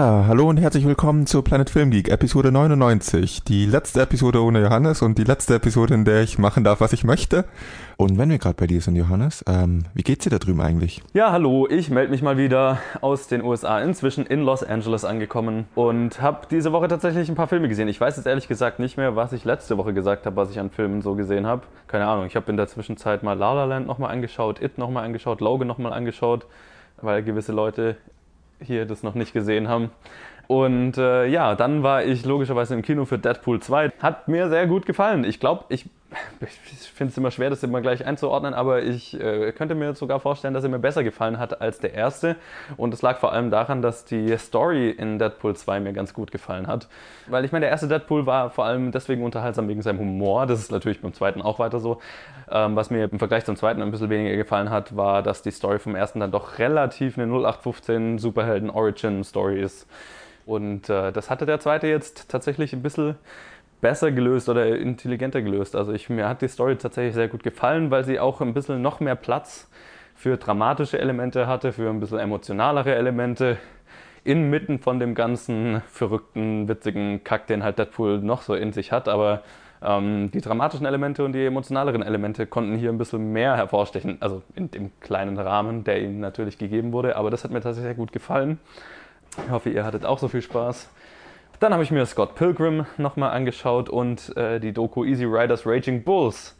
Ja, hallo und herzlich willkommen zu Planet Film Geek, Episode 99. Die letzte Episode ohne Johannes und die letzte Episode, in der ich machen darf, was ich möchte. Und wenn wir gerade bei dir sind, Johannes, ähm, wie geht's dir da drüben eigentlich? Ja, hallo, ich melde mich mal wieder aus den USA, inzwischen in Los Angeles angekommen und habe diese Woche tatsächlich ein paar Filme gesehen. Ich weiß jetzt ehrlich gesagt nicht mehr, was ich letzte Woche gesagt habe, was ich an Filmen so gesehen habe. Keine Ahnung, ich habe in der Zwischenzeit mal La La Land nochmal angeschaut, It nochmal angeschaut, Logan nochmal angeschaut, weil gewisse Leute hier das noch nicht gesehen haben. Und äh, ja, dann war ich logischerweise im Kino für Deadpool 2. Hat mir sehr gut gefallen. Ich glaube, ich, ich finde es immer schwer, das immer gleich einzuordnen, aber ich äh, könnte mir sogar vorstellen, dass er mir besser gefallen hat als der erste. Und es lag vor allem daran, dass die Story in Deadpool 2 mir ganz gut gefallen hat. Weil ich meine, der erste Deadpool war vor allem deswegen unterhaltsam wegen seinem Humor. Das ist natürlich beim zweiten auch weiter so. Ähm, was mir im Vergleich zum zweiten ein bisschen weniger gefallen hat, war, dass die Story vom ersten dann doch relativ eine 0815 Superhelden-Origin-Story ist. Und äh, das hatte der zweite jetzt tatsächlich ein bisschen besser gelöst oder intelligenter gelöst. Also ich, mir hat die Story tatsächlich sehr gut gefallen, weil sie auch ein bisschen noch mehr Platz für dramatische Elemente hatte, für ein bisschen emotionalere Elemente inmitten von dem ganzen verrückten, witzigen Kack, den halt Deadpool noch so in sich hat. Aber ähm, die dramatischen Elemente und die emotionaleren Elemente konnten hier ein bisschen mehr hervorstechen. Also in dem kleinen Rahmen, der ihnen natürlich gegeben wurde. Aber das hat mir tatsächlich sehr gut gefallen. Ich hoffe, ihr hattet auch so viel Spaß. Dann habe ich mir Scott Pilgrim nochmal angeschaut und äh, die Doku Easy Riders Raging Bulls,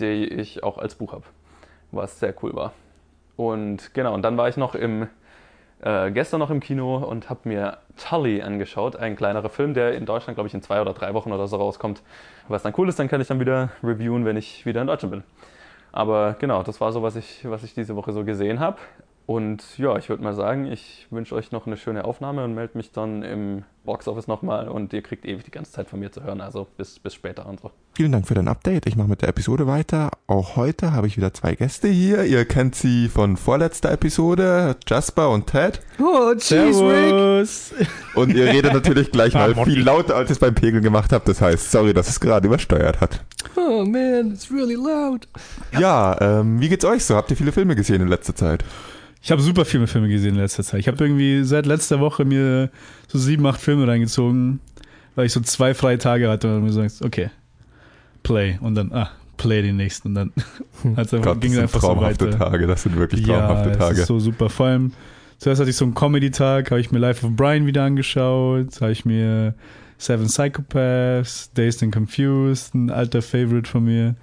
die ich auch als Buch habe, was sehr cool war. Und genau, und dann war ich noch im, äh, gestern noch im Kino und habe mir Tully angeschaut, ein kleinerer Film, der in Deutschland, glaube ich, in zwei oder drei Wochen oder so rauskommt. Was dann cool ist, dann kann ich dann wieder reviewen, wenn ich wieder in Deutschland bin. Aber genau, das war so, was ich, was ich diese Woche so gesehen habe. Und ja, ich würde mal sagen, ich wünsche euch noch eine schöne Aufnahme und melde mich dann im Boxoffice nochmal und ihr kriegt ewig die ganze Zeit von mir zu hören, also bis, bis später und so. Vielen Dank für dein Update. Ich mache mit der Episode weiter. Auch heute habe ich wieder zwei Gäste hier. Ihr kennt sie von vorletzter Episode, Jasper und Ted. Oh, Cheese Rick. Und ihr redet natürlich gleich mal viel lauter, als ich es beim Pegeln gemacht habe. Das heißt, sorry, dass es gerade übersteuert hat. Oh man, it's really loud. Ja, ähm, wie geht's euch so? Habt ihr viele Filme gesehen in letzter Zeit? Ich habe super viele Filme gesehen in letzter Zeit. Ich habe irgendwie seit letzter Woche mir so sieben, acht Filme reingezogen, weil ich so zwei freie Tage hatte und mir sagst, okay, play und dann, ah, play den nächsten und dann hat's einfach, Gott, ging das es sind einfach so traumhafte weiter. Tage. Das sind wirklich traumhafte ja, Tage. Es ist so super. Vor allem, zuerst hatte ich so einen Comedy-Tag, habe ich mir Life of Brian wieder angeschaut, habe ich mir Seven Psychopaths, Dazed and Confused, ein alter Favorite von mir.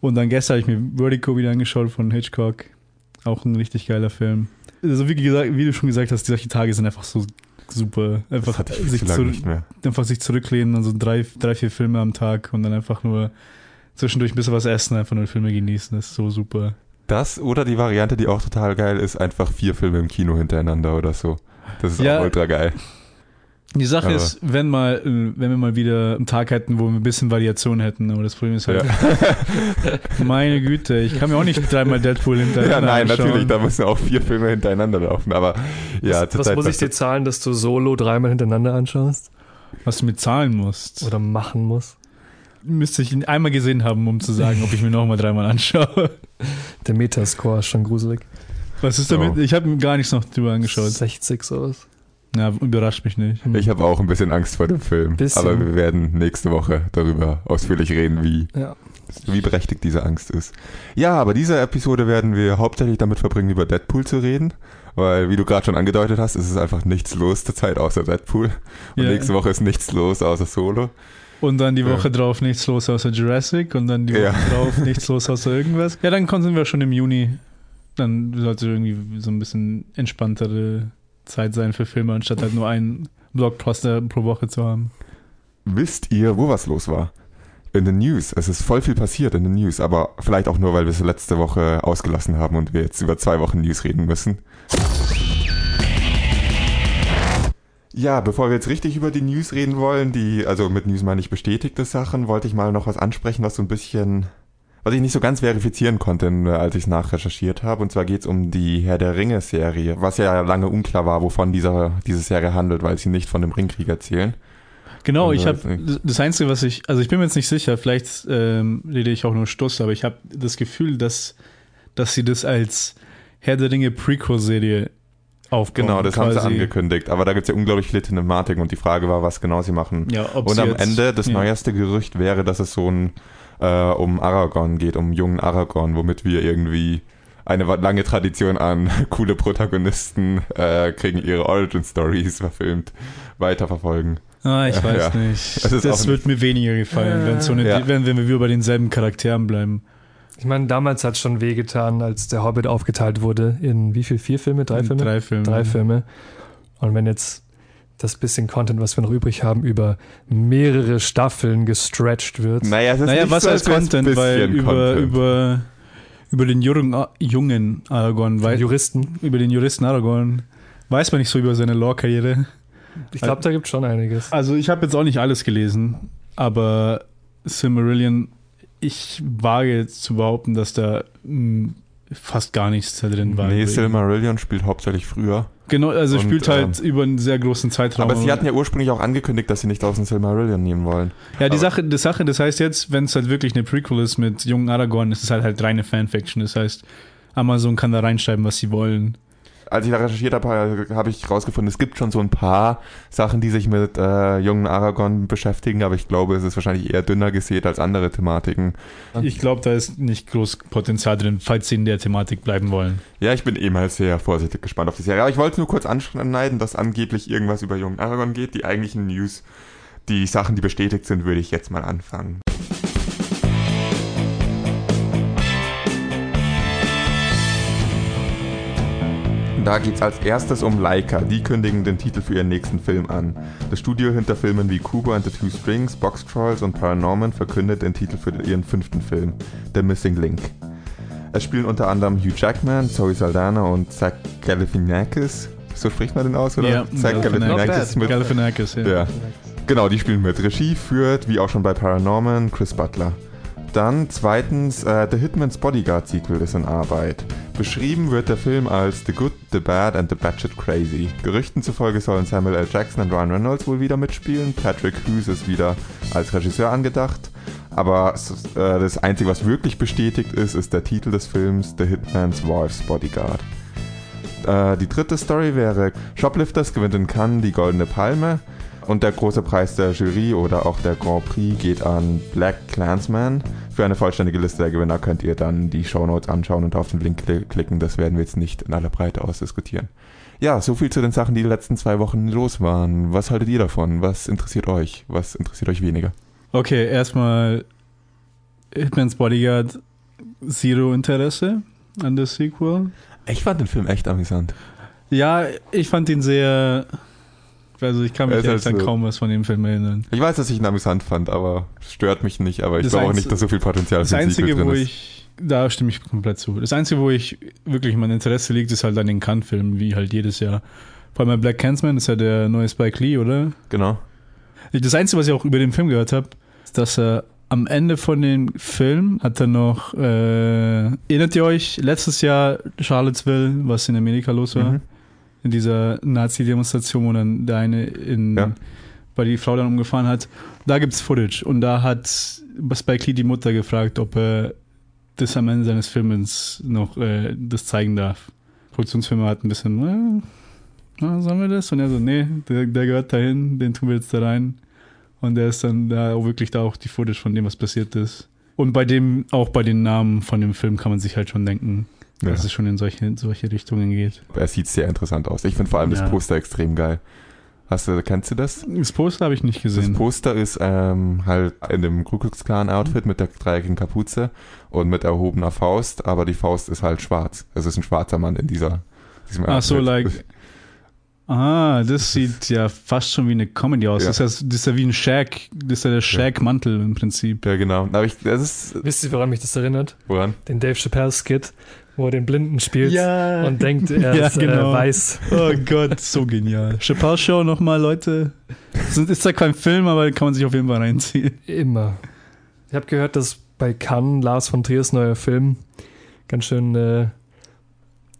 Und dann gestern habe ich mir Vertigo wieder angeschaut von Hitchcock. Auch ein richtig geiler Film. Also wie, gesagt, wie du schon gesagt hast, solche Tage sind einfach so super. Einfach sich, zu einfach sich zurücklehnen, also drei, drei, vier Filme am Tag und dann einfach nur zwischendurch ein bisschen was essen, einfach nur Filme genießen. Das ist so super. Das oder die Variante, die auch total geil ist, einfach vier Filme im Kino hintereinander oder so. Das ist Ja. auch ultra geil. Die Sache Aber- ist, wenn mal, äh, wenn wir mal wieder einen Tag hätten, wo wir ein bisschen Variation hätten, aber das Problem ist halt, meine Güte, ich kann mir auch nicht dreimal Deadpool hinterher Ja, nein, anschauen. natürlich, da müssen auch vier Filme hintereinander laufen. Aber ja, was, was zurzeit muss ich dir zahlen, dass du Solo dreimal hintereinander anschaust? Was du mir zahlen musst, Oder machen musst? müsste ich ihn einmal gesehen haben, um zu sagen, ob ich mir nochmal dreimal anschaue. Der Metascore ist schon gruselig. Was ist damit? Ich habe mir gar nichts noch drüber angeschaut. 60 sowas. Ja, überrascht mich nicht. Hm. Ich habe auch ein bisschen Angst vor dem Film. Bisschen. Aber wir werden nächste Woche darüber ausführlich reden, wie, Ja. wie berechtigt diese Angst ist. Ja, aber diese Episode werden wir hauptsächlich damit verbringen, über Deadpool zu reden. Weil, wie du gerade schon angedeutet hast, ist es einfach nichts los zur Zeit außer Deadpool. Und Ja. nächste Woche ist nichts los außer Solo. Und dann die Ja. Woche drauf nichts los außer Jurassic und dann die Woche Ja. drauf nichts los außer irgendwas. Ja, dann kommen wir schon im Juni. Dann sollte irgendwie so ein bisschen entspanntere Zeit sein für Filme, anstatt halt nur einen Blockbuster pro Woche zu haben. Wisst ihr, wo was los war? In den News. Es ist voll viel passiert in den News, aber vielleicht auch nur, weil wir es letzte Woche ausgelassen haben und wir jetzt über zwei Wochen News reden müssen. Ja, bevor wir jetzt richtig über die News reden wollen, die, also mit News meine ich bestätigte Sachen, wollte ich mal noch was ansprechen, was so ein bisschen, was ich nicht so ganz verifizieren konnte, als ich es nachrecherchiert habe. Und zwar geht es um die Herr der Ringe-Serie, was ja lange unklar war, wovon dieser, diese Serie handelt, weil sie nicht von dem Ringkrieg erzählen. Genau, Also ich weiß habe das Einzige, was ich, also ich bin mir jetzt nicht sicher, vielleicht ähm, rede ich auch nur Stuss, aber ich habe das Gefühl, dass, dass sie das als Herr der Ringe Prequel-Serie aufbauen. Genau, das haben sie quasi. angekündigt. Aber da gibt es ja unglaublich viele Thematiken und die Frage war, was genau sie machen. Ja, ob und am Ende das ja. neueste Gerücht wäre, dass es so ein äh, um Aragorn geht, um jungen Aragorn, womit wir irgendwie eine lange Tradition an coole Protagonisten äh, kriegen ihre Origin Stories verfilmt weiterverfolgen. Ah, ich weiß ja. nicht. Das ist Das, wird mir weniger gefallen, wenn, so eine, Ja. wenn, wenn wir bei denselben Charakteren bleiben. Ich meine, damals hat es schon wehgetan, als der Hobbit aufgeteilt wurde in wie viel? Vier Filme? Drei Filme? Drei Filme. Drei Filme. Und wenn jetzt das bisschen Content, was wir noch übrig haben, über mehrere Staffeln gestretched wird. Naja, es ist Naja, nicht was so, als Content, weil über, Content. über, über den jungen, jungen Aragorn, weil, Juristen. über den Juristen Aragorn weiß man nicht so über seine Lore-Karriere. Ich glaube, da gibt es schon einiges. Also ich habe jetzt auch nicht alles gelesen, aber Silmarillion, ich wage jetzt zu behaupten, dass da mh, fast gar nichts da drin war. Nee. Silmarillion spielt hauptsächlich früher. Genau, also Und, spielt halt ähm, über einen sehr großen Zeitraum. Aber sie hatten ja ursprünglich auch angekündigt, dass sie nicht aus dem Silmarillion nehmen wollen. Ja, die Aber- Sache, die Sache, das heißt jetzt, wenn es halt wirklich eine Prequel ist mit jungen Aragorn, ist es halt halt reine Fanfiction. Das heißt, Amazon kann da reinschreiben, was sie wollen. Als ich da recherchiert habe, habe ich rausgefunden, es gibt schon so ein paar Sachen, die sich mit äh, jungen Aragorn beschäftigen, aber ich glaube, es ist wahrscheinlich eher dünner gesät als andere Thematiken. Ich glaube, da ist nicht groß Potenzial drin, falls sie in der Thematik bleiben wollen. Ja, ich bin eh mal sehr vorsichtig gespannt auf die Serie. Aber ich wollte nur kurz anschneiden, dass angeblich irgendwas über jungen Aragorn geht. Die eigentlichen News, die Sachen, die bestätigt sind, würde ich jetzt mal anfangen. Da geht's als erstes um Leica. Die kündigen den Titel für ihren nächsten Film an. Das Studio hinter Filmen wie Kubo and the Two Strings, Box Trolls und Paranorman verkündet den Titel für ihren fünften Film, The Missing Link. Es spielen unter anderem Hugh Jackman, Zoe Saldana und Zach Galifianakis. So spricht man den aus, oder? Zach Galifianakis mit. Galifianakis, ja. Ja. Genau, die spielen mit. Regie führt, wie auch schon bei Paranorman, Chris Butler. Dann zweitens, äh, The Hitman's Bodyguard Sequel ist in Arbeit. Beschrieben wird der Film als The Good, The Bad and The Batshit Crazy. Gerüchten zufolge sollen Samuel L. Jackson und Ryan Reynolds wohl wieder mitspielen. Patrick Hughes ist wieder als Regisseur angedacht. Aber äh, das Einzige, was wirklich bestätigt ist, ist der Titel des Films The Hitman's Wife's Bodyguard. Äh, die dritte Story wäre Shoplifters gewinnt in Cannes die Goldene Palme und der große Preis der Jury oder auch der Grand Prix geht an Black Clansman. Für eine vollständige Liste der Gewinner könnt ihr dann die Shownotes anschauen und auf den Link kli- klicken. Das werden wir jetzt nicht in aller Breite ausdiskutieren. Ja, so viel zu den Sachen, die die letzten zwei Wochen los waren. Was haltet ihr davon? Was interessiert euch? Was interessiert euch weniger? Okay, erstmal Hitman's Bodyguard, Zero Interesse an der Sequel. Ich fand den Film echt amüsant. Ja, ich fand ihn sehr. Also ich kann mich ist echt halt an so- kaum was von dem Film erinnern. Ich weiß, dass ich ihn amüsant fand, aber es stört mich nicht. Aber ich Das glaube auch nicht, dass so viel Potenzial Das für Sequel Einzige, wo ich, da stimme ich komplett zu. Das Einzige, wo ich wirklich mein Interesse liegt, ist halt an den Cannes-Filmen, wie halt jedes Jahr. Vor allem bei Black Clansman ist ja der neue Spike Lee, oder? Genau. Das Einzige, was ich auch über den Film gehört habe, ist, dass er am Ende von dem Film hat er noch, äh, erinnert ihr euch, letztes Jahr Charlottesville, was in Amerika los war? Mhm. In dieser Nazi-Demonstration, wo dann der eine in, Ja. bei die Frau dann umgefahren hat. Da gibt's Footage und da hat Spike Lee die Mutter gefragt, ob er das am Ende seines Films noch äh, das zeigen darf. Produktionsfirma hat ein bisschen, äh, ah, sollen wir das? Und er so, nee, der, der gehört dahin, den tun wir jetzt da rein. Und der ist dann da auch wirklich da auch die Footage von dem, was passiert ist. Und bei dem, auch bei den Namen von dem Film kann man sich halt schon denken, Ja. dass es schon in solche, in solche Richtungen geht. Er sieht sehr interessant aus. Ich finde vor allem Ja. das Poster extrem geil. Hast du, kennst du das? Das Poster habe ich nicht Das gesehen. Poster ist ähm, halt in dem Ku Klux Klan Outfit mit der dreieckigen Kapuze und mit erhobener Faust, aber die Faust ist halt schwarz. Es ist ein schwarzer Mann in dieser. Diesem Ach so, like. Ah, das sieht ja fast schon wie eine Comedy aus. Ja. Das, ist ja, das ist ja wie ein Shaq. Das ist ja der Shaq-Mantel im Prinzip. Ja, genau. Aber ich, das ist. Wisst ihr, woran mich das erinnert? Woran? Den Dave Chappelle-Skit, wo er den Blinden spielt und denkt, er Ja, ist genau. äh, weiß. Oh Gott, so genial. Chappelle Show nochmal, Leute. Das ist zwar kein Film, aber kann man sich auf jeden Fall reinziehen. Immer. Ich habe gehört, dass bei Cannes Lars von Triers neuer Film ganz schön äh,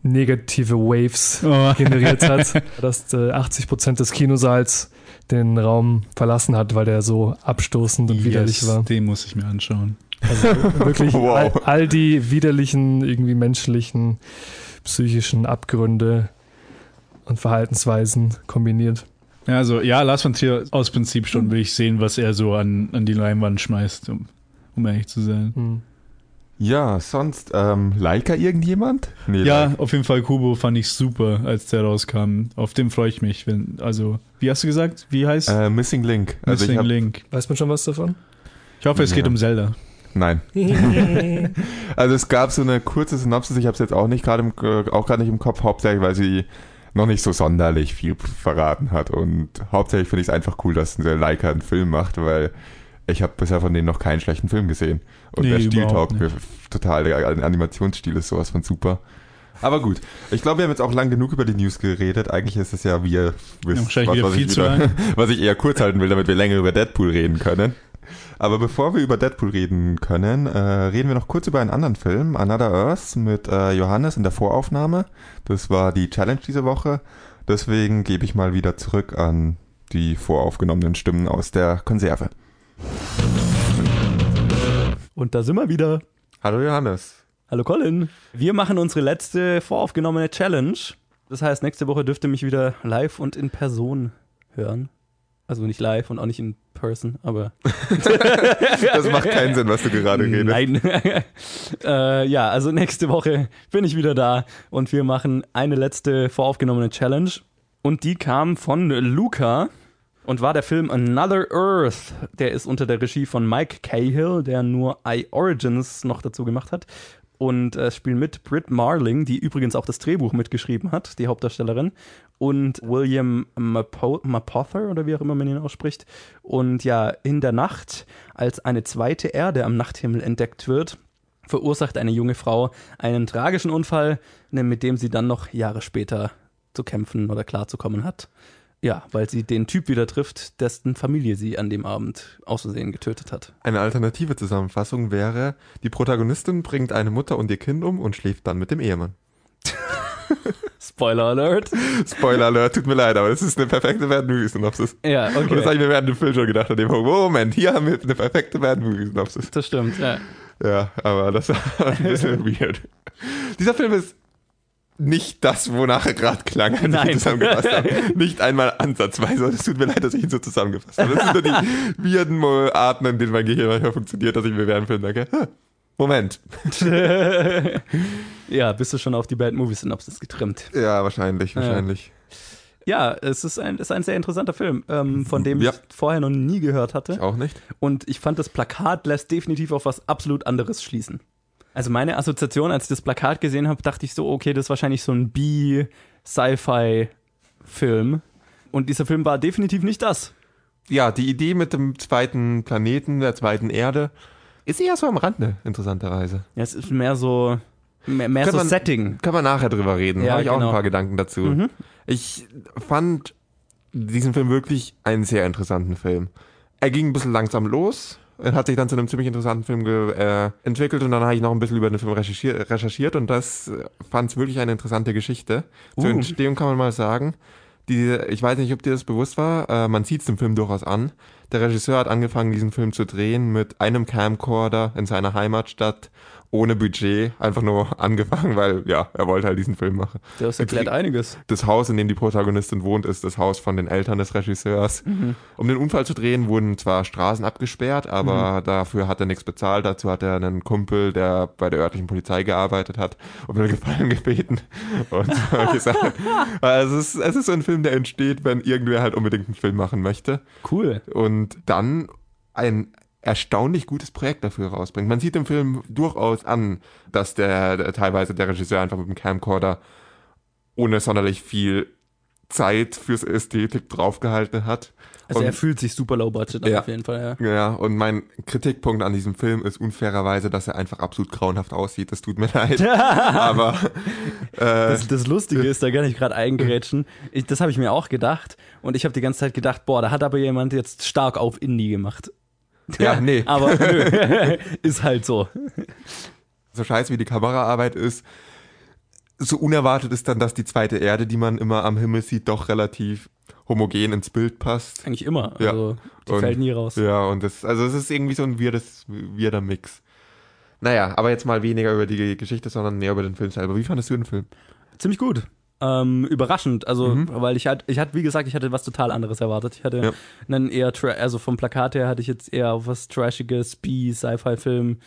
negative Waves Oh. generiert hat, dass äh, 80% des Kinosaals den Raum verlassen hat, weil der so abstoßend und widerlich Yes, war. Den muss ich mir anschauen. Also wirklich Wow. all, all die widerlichen, irgendwie menschlichen, psychischen Abgründe und Verhaltensweisen kombiniert. Ja, also ja, Lars von Trier aus Prinzip schon will ich sehen, was er so an, an die Leinwand schmeißt, um, um ehrlich zu sein. Hm. Ja, sonst, ähm, Leica irgendjemand? Nee, Ja, Leica. auf jeden Fall Kubo fand ich super, als der rauskam. Auf den freue ich mich. Wenn, also, wie hast du gesagt? Wie heißt Äh, Missing Link. Also ich Missing hab, Link? Weiß man schon was davon? Ich hoffe, es Ja. geht um Zelda. Nein. Also es gab so eine kurze Synopsis, ich habe es jetzt auch nicht gerade im, äh, auch gerade nicht im Kopf, hauptsächlich weil sie noch nicht so sonderlich viel verraten hat und hauptsächlich finde ich es einfach cool, dass der Leica einen Film macht, weil ich habe bisher von denen noch keinen schlechten Film gesehen und Nee, der Stil überhaupt taugt mir total, der Animationsstil ist sowas von super. Aber gut, ich glaube, wir haben jetzt auch lang genug über die News geredet. Eigentlich ist es ja, wie ihr wisst, wieder was, viel ich zu lang. was ich eher kurz halten will, damit wir länger über Deadpool reden können. Aber bevor wir über Deadpool reden können, äh, reden wir noch kurz über einen anderen Film, Another Earth, mit äh, Johannes in der Voraufnahme. Das war die Challenge diese Woche. Deswegen gebe ich mal wieder zurück an die voraufgenommenen Stimmen aus der Konserve. Und da sind wir wieder. Hallo Johannes. Hallo Colin. Wir machen unsere letzte voraufgenommene Challenge. Das heißt, nächste Woche dürft ihr mich wieder live und in Person hören. Also nicht live und auch nicht in person, aber. Das macht keinen Sinn, was du gerade redest. Nein. äh, ja, also nächste Woche bin ich wieder da und wir machen eine letzte voraufgenommene Challenge. Und die kam von Luca und war der Film Another Earth. Der ist unter der Regie von Mike Cahill, der nur I Origins noch dazu gemacht hat. Und äh, spielen mit Britt Marling, die übrigens auch das Drehbuch mitgeschrieben hat, die Hauptdarstellerin. Und William Mapo Mapother, oder wie auch immer man ihn ausspricht. Und ja, in der Nacht, als eine zweite Erde am Nachthimmel entdeckt wird, verursacht eine junge Frau einen tragischen Unfall, ne, mit dem sie dann noch Jahre später zu kämpfen oder klarzukommen hat. Ja, weil sie den Typ wieder trifft, dessen Familie sie an dem Abend aus Versehen getötet hat. Eine alternative Zusammenfassung wäre, die Protagonistin bringt eine Mutter und ihr Kind um und schläft dann mit dem Ehemann. Spoiler Alert. Spoiler Alert, tut mir leid, aber das ist eine perfekte Bad Movie Synopsis. Ja, Und das habe okay. ich mir während dem Film schon gedacht, an dem Punkt, Moment, hier haben wir eine perfekte Bad Movie Synopsis. Das stimmt, ja. Ja, aber das war ein bisschen weird. Dieser Film ist nicht das, wonach er gerade klang, als ich Nein. ihn zusammengefasst habe. Nicht einmal ansatzweise. Es tut mir leid, dass ich ihn so zusammengefasst habe. Das sind nur die weirden Arten, in denen mein Gehirn manchmal funktioniert, dass ich mir während Film denke, "Huh, Moment. ja, bist du schon auf die Bad Movie Synopsis getrimmt. Ja, wahrscheinlich, wahrscheinlich. Ja, es ist ein, ist ein sehr interessanter Film, ähm, von dem Ja. ich vorher noch nie gehört hatte. Ich auch nicht. Und ich fand, das Plakat lässt definitiv auf was absolut anderes schließen. Also meine Assoziation, als ich das Plakat gesehen habe, dachte ich so, okay, das ist wahrscheinlich so ein B-Sci-Fi-Film. Und dieser Film war definitiv nicht das. Ja, die Idee mit dem zweiten Planeten, der zweiten Erde, ist eher so am Rande, interessanterweise. Ja, es ist mehr so, mehr, mehr so man- Setting. Können wir nachher drüber reden. Ja, habe ich auch genau. ein paar Gedanken dazu. Mhm. Ich fand diesen Film wirklich einen sehr interessanten Film. Er ging ein bisschen langsam los. Er hat sich dann zu einem ziemlich interessanten Film äh, entwickelt und dann habe ich noch ein bisschen über den Film recherchiert, recherchiert und das äh, fand es wirklich eine interessante Geschichte. Zur Uh. Entstehung kann man mal sagen, die, ich weiß nicht, ob dir das bewusst war, äh, man sieht es dem Film durchaus an. Der Regisseur hat angefangen, diesen Film zu drehen mit einem Camcorder in seiner Heimatstadt, ohne Budget, einfach nur angefangen, weil ja, er wollte halt diesen Film machen. Das erklärt einiges. Das Haus, in dem die Protagonistin wohnt, ist das Haus von den Eltern des Regisseurs. Um den Unfall zu drehen, wurden zwar Straßen abgesperrt, aber dafür hat er nichts bezahlt. Dazu hat er einen Kumpel, der bei der örtlichen Polizei gearbeitet hat, um einen Gefallen gebeten. Und solche Sachen. Also es ist, es ist so ein Film, der entsteht, wenn irgendwer halt unbedingt einen Film machen möchte. Cool. Und dann ein erstaunlich gutes Projekt dafür rausbringt. Man sieht im Film durchaus an, dass der, der teilweise der Regisseur einfach mit dem Camcorder ohne sonderlich viel Zeit fürs Ästhetik draufgehalten hat. Also Und- er fühlt sich super low budget an, Ja. auf jeden Fall, ja. Ja, und mein Kritikpunkt an diesem Film ist unfairerweise, dass er einfach absolut grauenhaft aussieht. Das tut mir leid. Aber äh, Das, das Lustige ist, da kann ich gerade eingerätschen. Ich, das habe ich mir auch gedacht. Und ich habe die ganze Zeit gedacht, boah, da hat aber jemand jetzt stark auf Indie gemacht. Ja, nee. Aber nö, ist halt so. so scheiße wie die Kameraarbeit ist, so unerwartet ist dann, dass die zweite Erde, die man immer am Himmel sieht, doch relativ homogen ins Bild passt. Eigentlich immer. Ja. Also die Und- fällt nie raus. Ja, und das, also es ist irgendwie so ein weirdes, weirder Mix. Naja, aber jetzt mal weniger über die Geschichte, sondern mehr über den Film selber. Wie fandest du den Film? Ziemlich gut. Ähm, überraschend. Also, weil ich hatte, ich hatte, wie gesagt, ich hatte was total anderes erwartet. Ich hatte Ja. einen eher, also vom Plakat her hatte ich jetzt eher auf was Trashiges, B, Sci-Fi-Film.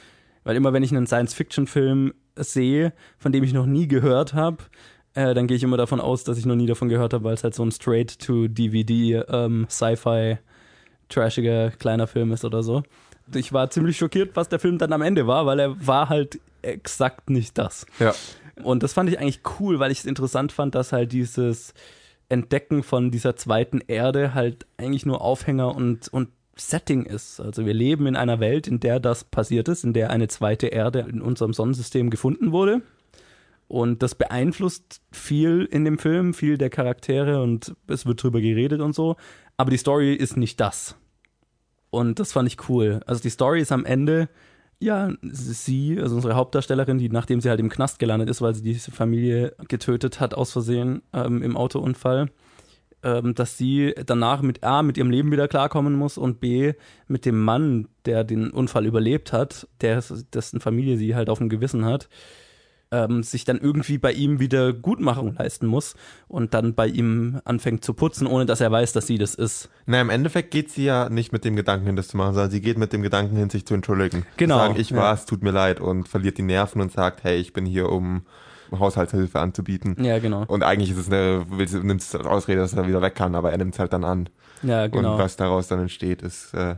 Weil immer, wenn ich einen Science-Fiction-Film sehe, von dem ich noch nie gehört habe, äh, dann gehe ich immer davon aus, dass ich noch nie davon gehört habe, weil es halt so ein Straight-to-DVD ähm, Sci-Fi trashiger kleiner Film ist oder so. Ich war ziemlich schockiert, was der Film dann am Ende war, weil er war halt exakt nicht das. Ja. Und das fand ich eigentlich cool, weil ich es interessant fand, dass halt dieses Entdecken von dieser zweiten Erde halt eigentlich nur Aufhänger und, und Setting ist. Also wir leben in einer Welt, in der das passiert ist, in der eine zweite Erde in unserem Sonnensystem gefunden wurde. Und das beeinflusst viel in dem Film, viel der Charaktere und es wird drüber geredet und so. Aber die Story ist nicht das. Und das fand ich cool. Also die Story ist am Ende, ja, sie, also unsere Hauptdarstellerin, die nachdem sie halt im Knast gelandet ist, weil sie diese Familie getötet hat aus Versehen ähm, im Autounfall, ähm, dass sie danach mit A, mit ihrem Leben wieder klarkommen muss und B, mit dem Mann, der den Unfall überlebt hat, der, dessen Familie sie halt auf dem Gewissen hat, ähm, sich dann irgendwie bei ihm wieder Gutmachung leisten muss und dann bei ihm anfängt zu putzen, ohne dass er weiß, dass sie das ist. Na, im Endeffekt geht sie ja nicht mit dem Gedanken hin, das zu machen, sondern sie geht mit dem Gedanken hin, sich zu entschuldigen. Genau, sagen, ich ja. war's, tut mir leid und verliert die Nerven und sagt, hey, ich bin hier, um Haushaltshilfe anzubieten. Ja, genau. Und eigentlich ist es eine, nimmt es als Ausrede, dass er wieder weg kann, aber er nimmt es halt dann an. Ja, genau. Und was daraus dann entsteht, ist äh,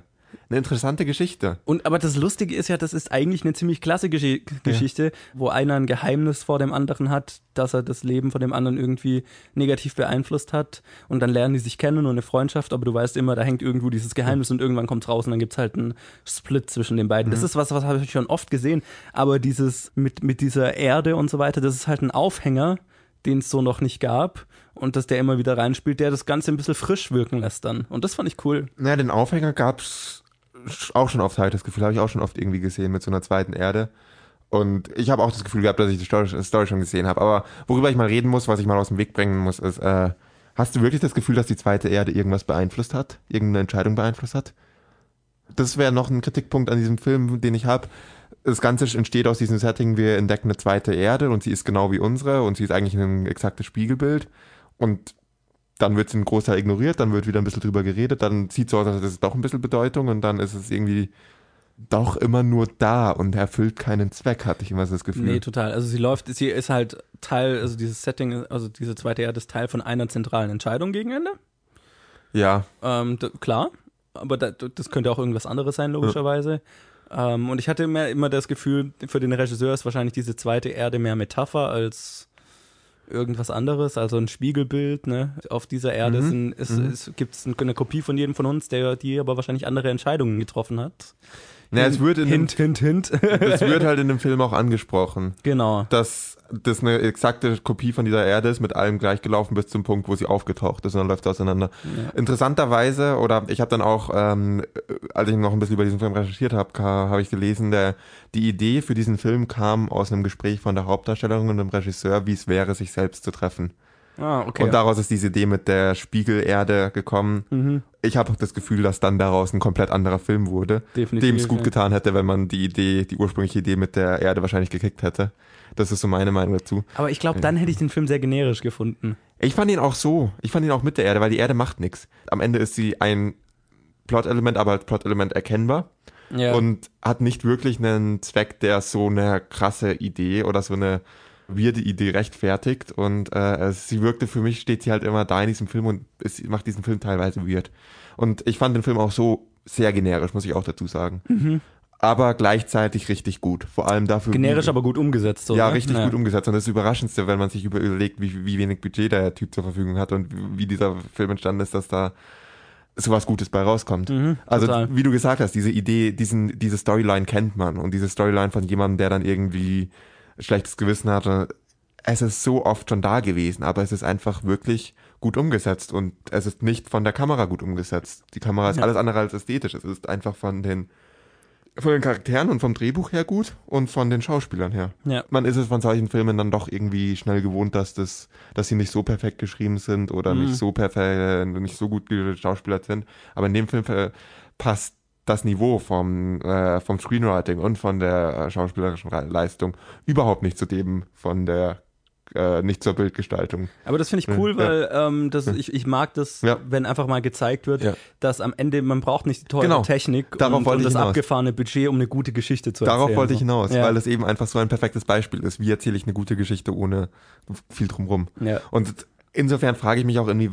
eine interessante Geschichte. Und aber das Lustige ist ja, das ist eigentlich eine ziemlich klasse Gesch Geschichte, wo einer ein Geheimnis vor dem anderen hat, dass er das Leben von dem anderen irgendwie negativ beeinflusst hat. Und dann lernen die sich kennen und eine Freundschaft, aber du weißt immer, da hängt irgendwo dieses Geheimnis und irgendwann kommt raus und dann gibt's halt einen Split zwischen den beiden. Das ist was, was habe ich schon oft gesehen. Aber dieses mit, mit dieser Erde und so weiter, das ist halt ein Aufhänger, den es so noch nicht gab. Und dass der immer wieder reinspielt, der das Ganze ein bisschen frisch wirken lässt dann. Und das fand ich cool. Naja, den Aufhänger gab's auch schon oft, habe ich das Gefühl, habe ich auch schon oft irgendwie gesehen mit so einer zweiten Erde. Und ich habe auch das Gefühl gehabt, dass ich die Story, Story schon gesehen habe. Aber worüber ich mal reden muss, was ich mal aus dem Weg bringen muss, ist, äh, hast du wirklich das Gefühl, dass die zweite Erde irgendwas beeinflusst hat? Irgendeine Entscheidung beeinflusst hat? Das wäre noch ein Kritikpunkt an diesem Film, den ich habe. Das Ganze entsteht aus diesem Setting, wir entdecken eine zweite Erde und sie ist genau wie unsere und sie ist eigentlich ein exaktes Spiegelbild. Und dann wird sie ein Großteil ignoriert, dann wird wieder ein bisschen drüber geredet, dann sieht so aus, als hätte es doch ein bisschen Bedeutung und dann ist es irgendwie doch immer nur da und erfüllt keinen Zweck, hatte ich immer so das Gefühl. Nee, total. Also sie läuft, sie ist halt Teil, also dieses Setting, also diese zweite Erde ist Teil von einer zentralen Entscheidung gegen Ende. ja, Ähm, klar, aber da, das könnte auch irgendwas anderes sein, logischerweise. Ähm, und ich hatte immer, immer das Gefühl, für den Regisseur ist wahrscheinlich diese zweite Erde mehr Metapher als irgendwas anderes, also ein Spiegelbild, ne? Auf dieser Erde Mhm. ist, Mhm. ist, gibt es eine Kopie von jedem von uns, der die aber wahrscheinlich andere Entscheidungen getroffen hat. Na, es wird in dem, Hint, hint, hint. es wird halt in dem Film auch angesprochen, genau. dass das eine exakte Kopie von dieser Erde ist, mit allem gleich gelaufen bis zum Punkt, wo sie aufgetaucht ist und dann läuft es auseinander. Ja. Interessanterweise, oder ich habe dann auch, ähm, als ich noch ein bisschen über diesen Film recherchiert habe, habe ich gelesen, der, die Idee für diesen Film kam aus einem Gespräch von der Hauptdarstellerin und dem Regisseur, wie es wäre, sich selbst zu treffen. Ah, okay. Und daraus ist diese Idee mit der Spiegelerde gekommen. mhm. Ich habe auch das Gefühl, dass dann daraus ein komplett anderer Film wurde, dem es gut ja. getan hätte, wenn man die Idee, die ursprüngliche Idee mit der Erde wahrscheinlich gekickt hätte. Das ist so meine Meinung dazu. Aber ich glaube, dann hätte ich den Film sehr generisch gefunden. Ich fand ihn auch so. Ich fand ihn auch mit der Erde, weil die Erde macht nichts. Am Ende ist sie ein Plot-Element, aber als Plot-Element erkennbar Ja. und hat nicht wirklich einen Zweck, der so eine krasse Idee oder so eine weirde Idee rechtfertigt. Und äh, sie wirkte für mich, steht sie halt immer da in diesem Film und es macht diesen Film teilweise weird. Und ich fand den Film auch so sehr generisch, muss ich auch dazu sagen. Mhm. Aber gleichzeitig richtig gut. Vor allem dafür. generisch, wie, aber gut umgesetzt. So, ja, ne? richtig gut umgesetzt. Und das Überraschendste, wenn man sich über- überlegt, wie, wie wenig Budget der Typ zur Verfügung hat und wie dieser Film entstanden ist, dass da sowas Gutes bei rauskommt. Mhm, Also, total. wie du gesagt hast, diese Idee, diesen, diese Storyline kennt man und diese Storyline von jemandem, der dann irgendwie schlechtes Gewissen hat. und Es ist so oft schon da gewesen, aber es ist einfach wirklich gut umgesetzt und es ist nicht von der Kamera gut umgesetzt. Die Kamera ist Ja. alles andere als ästhetisch. Es ist einfach von den, von den Charakteren und vom Drehbuch her gut und von den Schauspielern her. Ja. Man ist es von solchen Filmen dann doch irgendwie schnell gewohnt, dass das, dass sie nicht so perfekt geschrieben sind oder Mhm. nicht so perfekt, nicht so gut geschauspielert sind. Aber in dem Film äh, passt das Niveau vom, äh, vom Screenwriting und von der äh, schauspielerischen Leistung überhaupt nicht zu dem von der äh, nicht zur Bildgestaltung. Aber das finde ich cool, Ja. weil ähm, das, ich, ich mag das, Ja. wenn einfach mal gezeigt wird, Ja. dass am Ende, man braucht nicht die teure Genau. Technik Darauf und, und das hinaus. abgefahrene Budget, um eine gute Geschichte zu erzählen. Darauf wollte ich hinaus, weil es eben einfach so ein perfektes Beispiel ist. Wie erzähle ich eine gute Geschichte ohne viel drumrum? Und insofern frage ich mich auch irgendwie,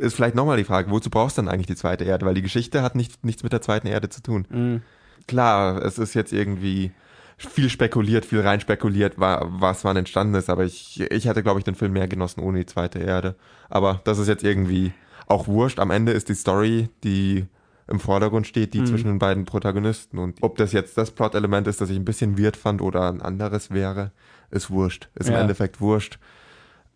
ist vielleicht nochmal die Frage, wozu brauchst du dann eigentlich die zweite Erde? Weil die Geschichte hat nicht, nichts mit der zweiten Erde zu tun. Mhm. Klar, es ist jetzt irgendwie viel spekuliert, viel rein spekuliert, wa- was wann entstanden ist, aber ich, ich hätte, glaube ich, den Film mehr genossen ohne die zweite Erde. Aber das ist jetzt irgendwie auch wurscht. Am Ende ist die Story, die im Vordergrund steht, die Mhm. zwischen den beiden Protagonisten. Und ob das jetzt das Plot-Element ist, das ich ein bisschen weird fand oder ein anderes wäre, ist wurscht. Ist im Ja. Endeffekt wurscht.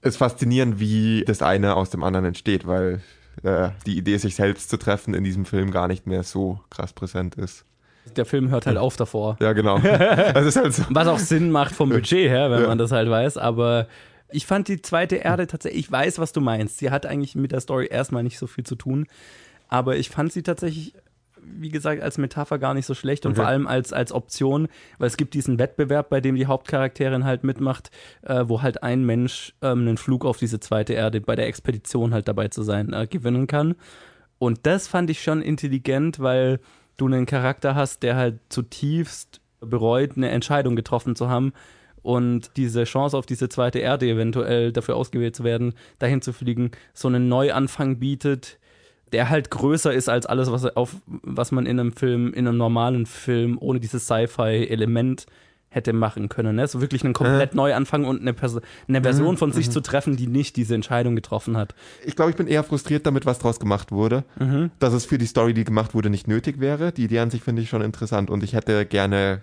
Ist faszinierend, wie das eine aus dem anderen entsteht, weil äh, die Idee, sich selbst zu treffen, in diesem Film gar nicht mehr so krass präsent ist. Der Film hört halt auf davor. Ja, genau. Das ist halt so. Was auch Sinn macht vom Budget her, wenn Ja. man das halt weiß. Aber ich fand die zweite Erde tatsächlich, ich weiß, was du meinst. Sie hat eigentlich mit der Story erstmal nicht so viel zu tun. Aber ich fand sie tatsächlich, wie gesagt, als Metapher gar nicht so schlecht und Okay. vor allem als, als Option, weil es gibt diesen Wettbewerb, bei dem die Hauptcharakterin halt mitmacht, äh, wo halt ein Mensch ähm, einen Flug auf diese zweite Erde bei der Expedition halt dabei zu sein äh, gewinnen kann. Und das fand ich schon intelligent, weil du einen Charakter hast, der halt zutiefst bereut, eine Entscheidung getroffen zu haben und diese Chance auf diese zweite Erde eventuell dafür ausgewählt zu werden, dahin zu fliegen, so einen Neuanfang bietet, der halt größer ist als alles, was, auf, was man in einem Film, in einem normalen Film ohne dieses Sci-Fi-Element hätte machen können. Ne? So wirklich einen komplett Neuanfang und eine, Perso eine Version von sich zu treffen, die nicht diese Entscheidung getroffen hat. Ich glaube, ich bin eher frustriert damit, was draus gemacht wurde. Dass es für die Story, die gemacht wurde, nicht nötig wäre. Die Idee an sich finde ich schon interessant und ich hätte gerne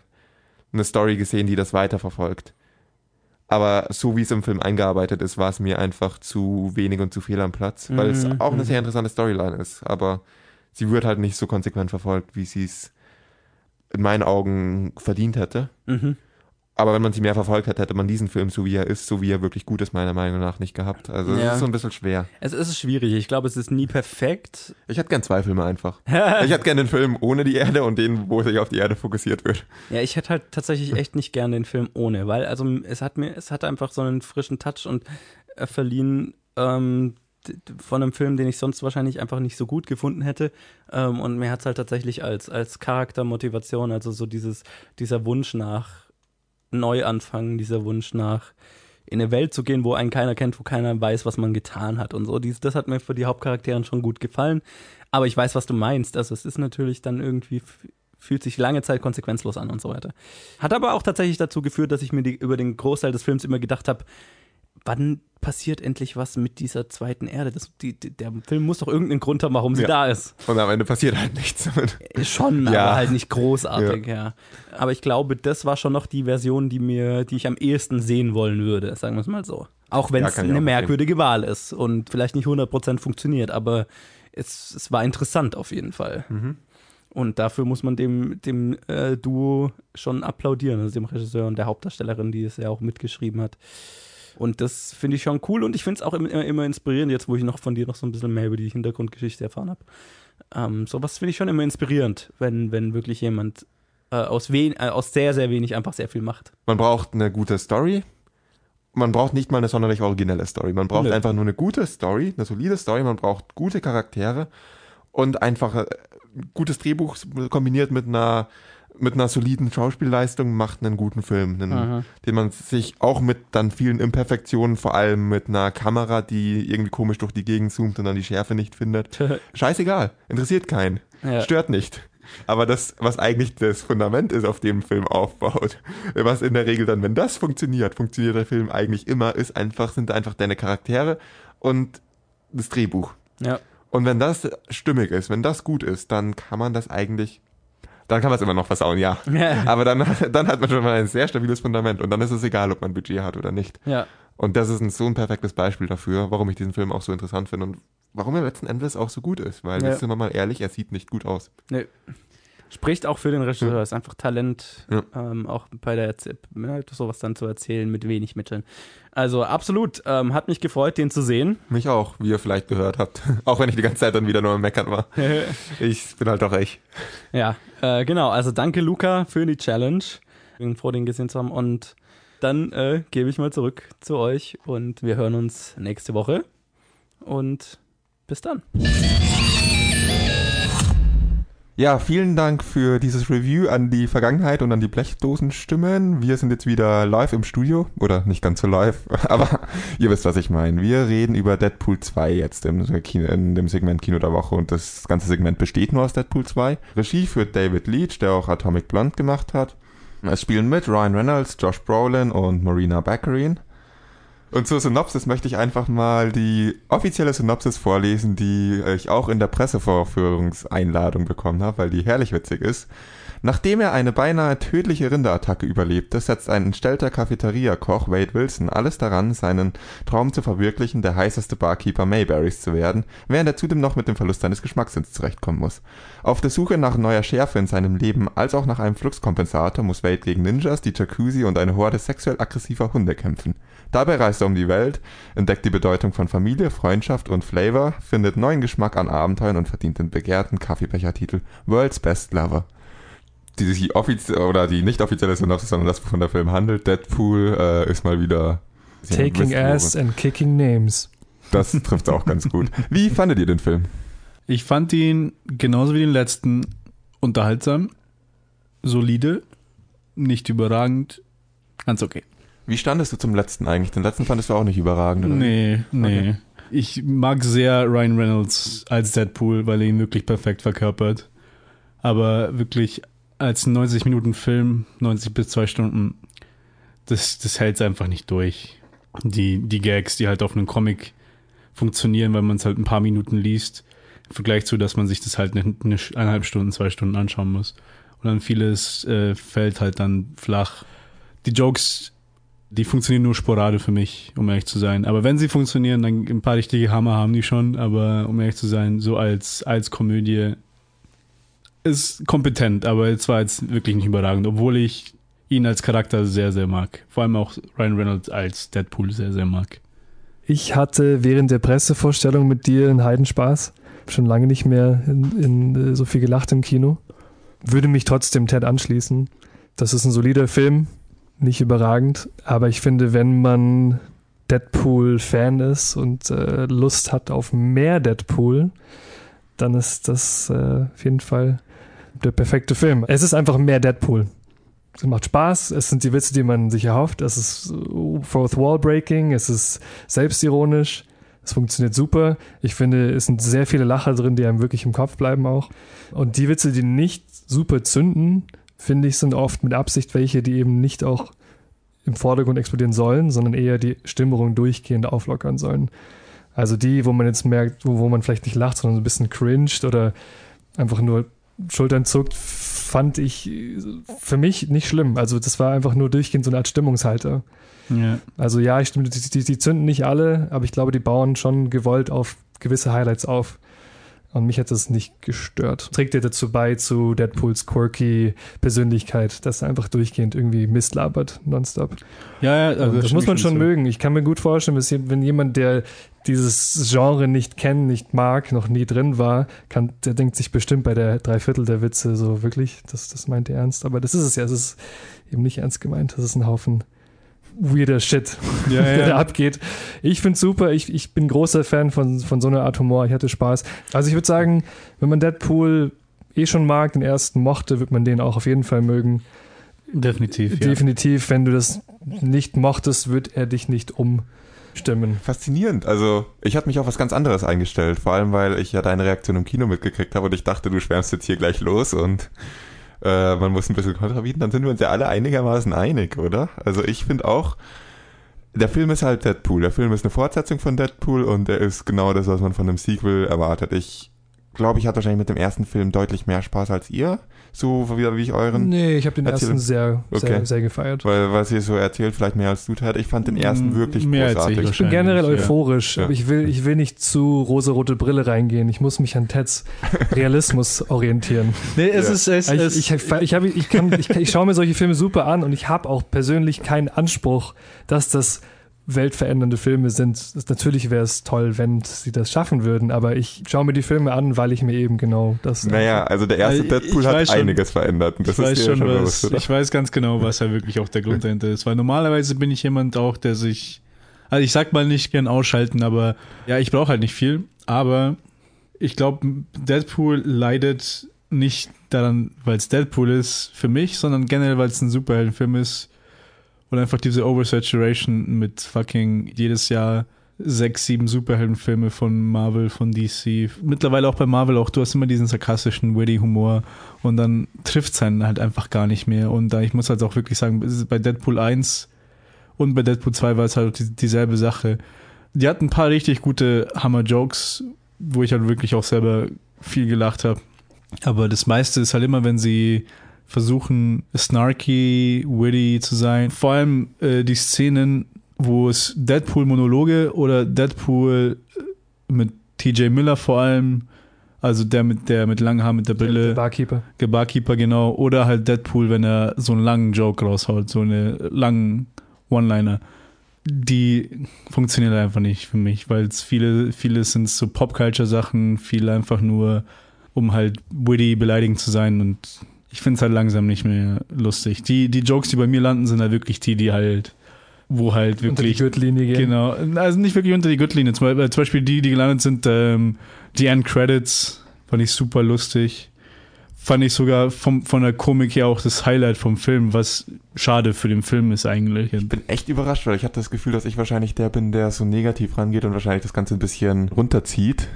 eine Story gesehen, die das weiterverfolgt. Aber so wie es im Film eingearbeitet ist, war es mir einfach zu wenig und zu viel am Platz, weil es Mhm, auch eine sehr interessante Storyline ist. Aber sie wird halt nicht so konsequent verfolgt, wie sie es in meinen Augen verdient hätte. Mhm. Aber wenn man sie mehr verfolgt hätte, hätte man diesen Film, so wie er ist, so wie er wirklich gut ist, meiner Meinung nach nicht gehabt. Also es Ja. ist so ein bisschen schwer. Es ist schwierig. Ich glaube, es ist nie perfekt. Ich hätte gern zwei Filme einfach. ich hätte gern den Film ohne die Erde und den, wo sich auf die Erde fokussiert wird. Ja, ich hätte halt tatsächlich echt nicht gern den Film ohne, weil also es hat mir, es hat einfach so einen frischen Touch und äh, verliehen ähm, von einem Film, den ich sonst wahrscheinlich einfach nicht so gut gefunden hätte. Ähm, und mir hat es halt tatsächlich als, als Charaktermotivation, also so dieses, dieser Wunsch nach Neuanfang, dieser Wunsch nach in eine Welt zu gehen, wo einen keiner kennt, wo keiner weiß, was man getan hat und so. Dies, das hat mir für die Hauptcharakteren schon gut gefallen. Aber ich weiß, was du meinst. Also es ist natürlich dann irgendwie fühlt sich lange Zeit konsequenzlos an und so weiter. Hat aber auch tatsächlich dazu geführt, dass ich mir die, über den Großteil des Films immer gedacht habe, wann passiert endlich was mit dieser zweiten Erde? Das, die, der Film muss doch irgendeinen Grund haben, warum sie Ja. da ist. Und am Ende passiert halt nichts damit. Schon, Ja. aber halt nicht großartig, ja. Aber ich glaube, das war schon noch die Version, die mir, die ich am ehesten sehen wollen würde, sagen wir es mal so. Auch wenn Ja, es eine merkwürdige Wahl ist und vielleicht nicht 100% funktioniert, aber es, es war interessant auf jeden Fall. Mhm. Und dafür muss man dem, dem äh, Duo schon applaudieren, also dem Regisseur und der Hauptdarstellerin, die es ja auch mitgeschrieben hat. Und das finde ich schon cool und ich finde es auch immer, immer, inspirierend, jetzt wo ich noch von dir noch so ein bisschen mehr über die Hintergrundgeschichte erfahren habe. Ähm, sowas finde ich schon immer inspirierend, wenn, wenn wirklich jemand äh, aus, wen, äh, aus sehr, sehr wenig einfach sehr viel macht. Man braucht eine gute Story. Man braucht nicht mal eine sonderlich originelle Story. Man braucht Nö. einfach nur eine gute Story, eine solide Story. Man braucht gute Charaktere und einfach äh, gutes Drehbuch kombiniert mit einer mit einer soliden Schauspielleistung macht einen guten Film, einen, Mhm. den man sich auch mit dann vielen Imperfektionen, vor allem mit einer Kamera, die irgendwie komisch durch die Gegend zoomt und dann die Schärfe nicht findet. Scheißegal, interessiert keinen, Ja. stört nicht. Aber das, was eigentlich das Fundament ist, auf dem ein Film aufbaut, was in der Regel dann, wenn das funktioniert, funktioniert der Film eigentlich immer, ist einfach, sind einfach deine Charaktere und das Drehbuch. Ja. Und wenn das stimmig ist, wenn das gut ist, dann kann man das eigentlich, dann kann man es immer noch versauen, ja. Ja. Aber dann, dann hat man schon mal ein sehr stabiles Fundament und dann ist es egal, ob man Budget hat oder nicht. ja. Und das ist ein, so ein perfektes Beispiel dafür, warum ich diesen Film auch so interessant finde und warum er letzten Endes auch so gut ist. Weil, Ja. sind wir mal ehrlich, er sieht nicht gut aus. Nee. Spricht auch für den Regisseur, ist einfach Talent, Ja. ähm, auch bei der ja, sowas dann zu erzählen mit wenig Mitteln. Also absolut, ähm, hat mich gefreut, den zu sehen. Mich auch, wie ihr vielleicht gehört habt. auch wenn ich die ganze Zeit dann wieder nur am Meckern war. Ich bin halt doch ich. Ja, äh, genau. Also danke Luca für die Challenge. Bin froh, den gesehen zu haben. Und dann äh, gebe ich mal zurück zu euch und wir hören uns nächste Woche. Und bis dann. Ja, vielen Dank für dieses Review an die Vergangenheit und an die Blechdosenstimmen. Wir sind jetzt wieder live im Studio. Oder nicht ganz so live, aber ihr wisst, was ich meine. Wir reden über Deadpool 2 jetzt im Kino, in dem Segment Kino der Woche und das ganze Segment besteht nur aus Deadpool 2. Regie führt David Leach, der auch Atomic Blonde gemacht hat. Es spielen mit Ryan Reynolds, Josh Brolin und Marina Baccarin. Und zur Synopsis möchte ich einfach mal die offizielle Synopsis vorlesen, die ich auch in der Pressevorführungseinladung bekommen habe, weil die herrlich witzig ist. Nachdem er eine beinahe tödliche Rinderattacke überlebte, setzt ein entstellter Cafeteria-Koch Wade Wilson alles daran, seinen Traum zu verwirklichen, der heißeste Barkeeper Mayberries zu werden, während er zudem noch mit dem Verlust seines Geschmackssinns zurechtkommen muss. Auf der Suche nach neuer Schärfe in seinem Leben als auch nach einem Fluxkompensator muss Wade gegen Ninjas, die Jacuzzi und eine Horde sexuell aggressiver Hunde kämpfen. Dabei reist er um die Welt, entdeckt die Bedeutung von Familie, Freundschaft und Flavor, findet neuen Geschmack an Abenteuern und verdient den begehrten Kaffeebechertitel World's Best Lover die sich offiziell oder die nicht offizielle Synopsis, sondern das, wovon der Film handelt, Deadpool äh, ist mal wieder Taking Ass and Kicking Names. Das trifft auch ganz gut. Wie fandet ihr den Film? Ich fand ihn genauso wie den letzten unterhaltsam, solide, nicht überragend, ganz okay. Wie standest du zum letzten eigentlich? Den letzten fandest du auch nicht überragend, oder? Nee, nee. Okay. Ich mag sehr Ryan Reynolds als Deadpool, weil er ihn wirklich perfekt verkörpert. Aber wirklich als 90 Minuten Film, 90 bis 2 Stunden, das, das hält es einfach nicht durch. Die, die Gags, die halt auf einem Comic funktionieren, weil man es halt ein paar Minuten liest, im Vergleich zu, dass man sich das halt eine, eine eineinhalb Stunden, zwei Stunden anschauen muss. Und dann vieles äh, fällt halt dann flach. Die Jokes, die funktionieren nur sporadisch für mich, um ehrlich zu sein. Aber wenn sie funktionieren, dann ein paar richtige Hammer haben die schon. Aber um ehrlich zu sein, so als, als Komödie ist kompetent, aber es war jetzt wirklich nicht überragend, obwohl ich ihn als Charakter sehr, sehr mag. Vor allem auch Ryan Reynolds als Deadpool sehr, sehr mag. Ich hatte während der Pressevorstellung mit dir einen Heidenspaß. Schon lange nicht mehr in, in, äh, so viel gelacht im Kino. Würde mich trotzdem Ted anschließen. Das ist ein solider Film, nicht überragend, aber ich finde, wenn man Deadpool-Fan ist und äh, Lust hat auf mehr Deadpool, dann ist das äh, auf jeden Fall der perfekte Film. Es ist einfach mehr Deadpool. Es macht Spaß, es sind die Witze, die man sich erhofft, es ist Fourth Wall Breaking, es ist selbstironisch, es funktioniert super. Ich finde, es sind sehr viele Lacher drin, die einem wirklich im Kopf bleiben auch. Und die Witze, die nicht super zünden, finde ich, sind oft mit Absicht welche, die eben nicht auch im Vordergrund explodieren sollen, sondern eher die Stimmung durchgehend auflockern sollen. Also die, wo man jetzt merkt, wo, wo man vielleicht nicht lacht, sondern so ein bisschen cringed oder einfach nur Schultern zuckt, fand ich für mich nicht schlimm. Also das war einfach nur durchgehend so eine Art Stimmungshalter. Ja. Also ja, ich stimme, die, die, die zünden nicht alle, aber ich glaube, die bauen schon gewollt auf gewisse Highlights auf. Und mich hat das nicht gestört. Trägt dir dazu bei zu Deadpools quirky Persönlichkeit, dass er einfach durchgehend irgendwie Mist labert, nonstop. Ja, ja, also das, das muss man schon so. mögen. Ich kann mir gut vorstellen, wenn jemand, der dieses Genre nicht kennt, nicht mag, noch nie drin war, kann, der denkt sich bestimmt bei der Dreiviertel der Witze so wirklich, das, das meint er ernst. Aber das ist es ja, es ist eben nicht ernst gemeint. Das ist ein Haufen weirder Shit, ja, der ja. da abgeht. Ich finde super. Ich, ich bin großer Fan von, von so einer Art Humor. Ich hatte Spaß. Also ich würde sagen, wenn man Deadpool eh schon mag, den ersten mochte, wird man den auch auf jeden Fall mögen. Definitiv. Definitiv. Ja. Wenn du das nicht mochtest, wird er dich nicht umstimmen. Faszinierend. Also ich habe mich auf was ganz anderes eingestellt. Vor allem, weil ich ja deine Reaktion im Kino mitgekriegt habe und ich dachte, du schwärmst jetzt hier gleich los und äh, man muss ein bisschen Kontra bieten, dann sind wir uns ja alle einigermaßen einig, oder? Also ich finde auch, der Film ist halt Deadpool. Der Film ist eine Fortsetzung von Deadpool und er ist genau das, was man von einem Sequel erwartet. Ich glaube, ich hatte wahrscheinlich mit dem ersten Film deutlich mehr Spaß als ihr. So wie, wie ich euren. Nee, ich habe den erzähle. ersten sehr, okay. sehr, sehr gefeiert. Weil, was ihr so erzählt, vielleicht mehr als du tat. Ich fand den ersten mm, wirklich mehr großartig. ich, ich bin generell euphorisch, ja. aber ich will, ich will nicht zu rosa-rote Brille reingehen. Ich muss mich an Teds Realismus orientieren. Nee, es ja. ist, es, ich, es ich, ich, ich, hab, ich, kann, ich, ich schaue mir solche Filme super an und ich habe auch persönlich keinen Anspruch, dass das weltverändernde Filme sind. Natürlich wäre es toll, wenn sie das schaffen würden, aber ich schaue mir die Filme an, weil ich mir eben genau das. Naja, also der erste Also, Deadpool hat schon- einiges verändert. Und das ich ist weiß schon, schon was, bewusst, oder? ich weiß ganz genau, was da wirklich auch der Grund dahinter ist. Weil normalerweise bin ich jemand auch, der sich, also ich sag mal nicht gern ausschalten, aber ja, ich brauche halt nicht viel. Aber ich glaube, Deadpool leidet nicht daran, weil es Deadpool ist für mich, sondern generell, weil es ein Superheldenfilm ist und einfach diese Oversaturation mit fucking jedes Jahr sechs, sieben Superheldenfilme von Marvel, von DC. Mittlerweile auch bei Marvel auch, du hast immer diesen sarkastischen, witty Humor und dann trifft es einen halt einfach gar nicht mehr. Und da ich muss halt auch wirklich sagen, bei Deadpool 1 und bei Deadpool 2 war es halt die, dieselbe Sache. Die hatten ein paar richtig gute Hammer-Jokes, wo ich halt wirklich auch selber viel gelacht habe. Aber das meiste ist halt immer, wenn sie versuchen, snarky, witty zu sein. Vor allem äh, die Szenen, wo es Deadpool-Monologe oder Deadpool äh, mit TJ Miller vor allem, also der mit der mit langen Haaren mit der Der Brille, Barkeeper. der Barkeeper genau, oder halt Deadpool, wenn er so einen langen Joke raushaut, so eine langen One-Liner. Die funktionieren einfach nicht für mich, weil es viele, viele sind so Pop-Culture-Sachen, viele einfach nur, um halt witty, beleidigend zu sein und ich finde es halt langsam nicht mehr lustig. Die, die Jokes, die bei mir landen, sind halt wirklich die, die halt, wo halt Unter die wirklich Gürtellinie gehen. Genau, also nicht wirklich unter die Gürtellinie. Zum Beispiel, zum Beispiel die, die gelandet sind, ähm, die End-Credits, fand ich super lustig. Fand ich sogar vom, von der Komik her auch das Highlight vom Film, was schade für den Film ist eigentlich. Ich bin echt überrascht, weil ich hatte das Gefühl, dass ich wahrscheinlich der bin, der so negativ rangeht und wahrscheinlich das Ganze ein bisschen runterzieht.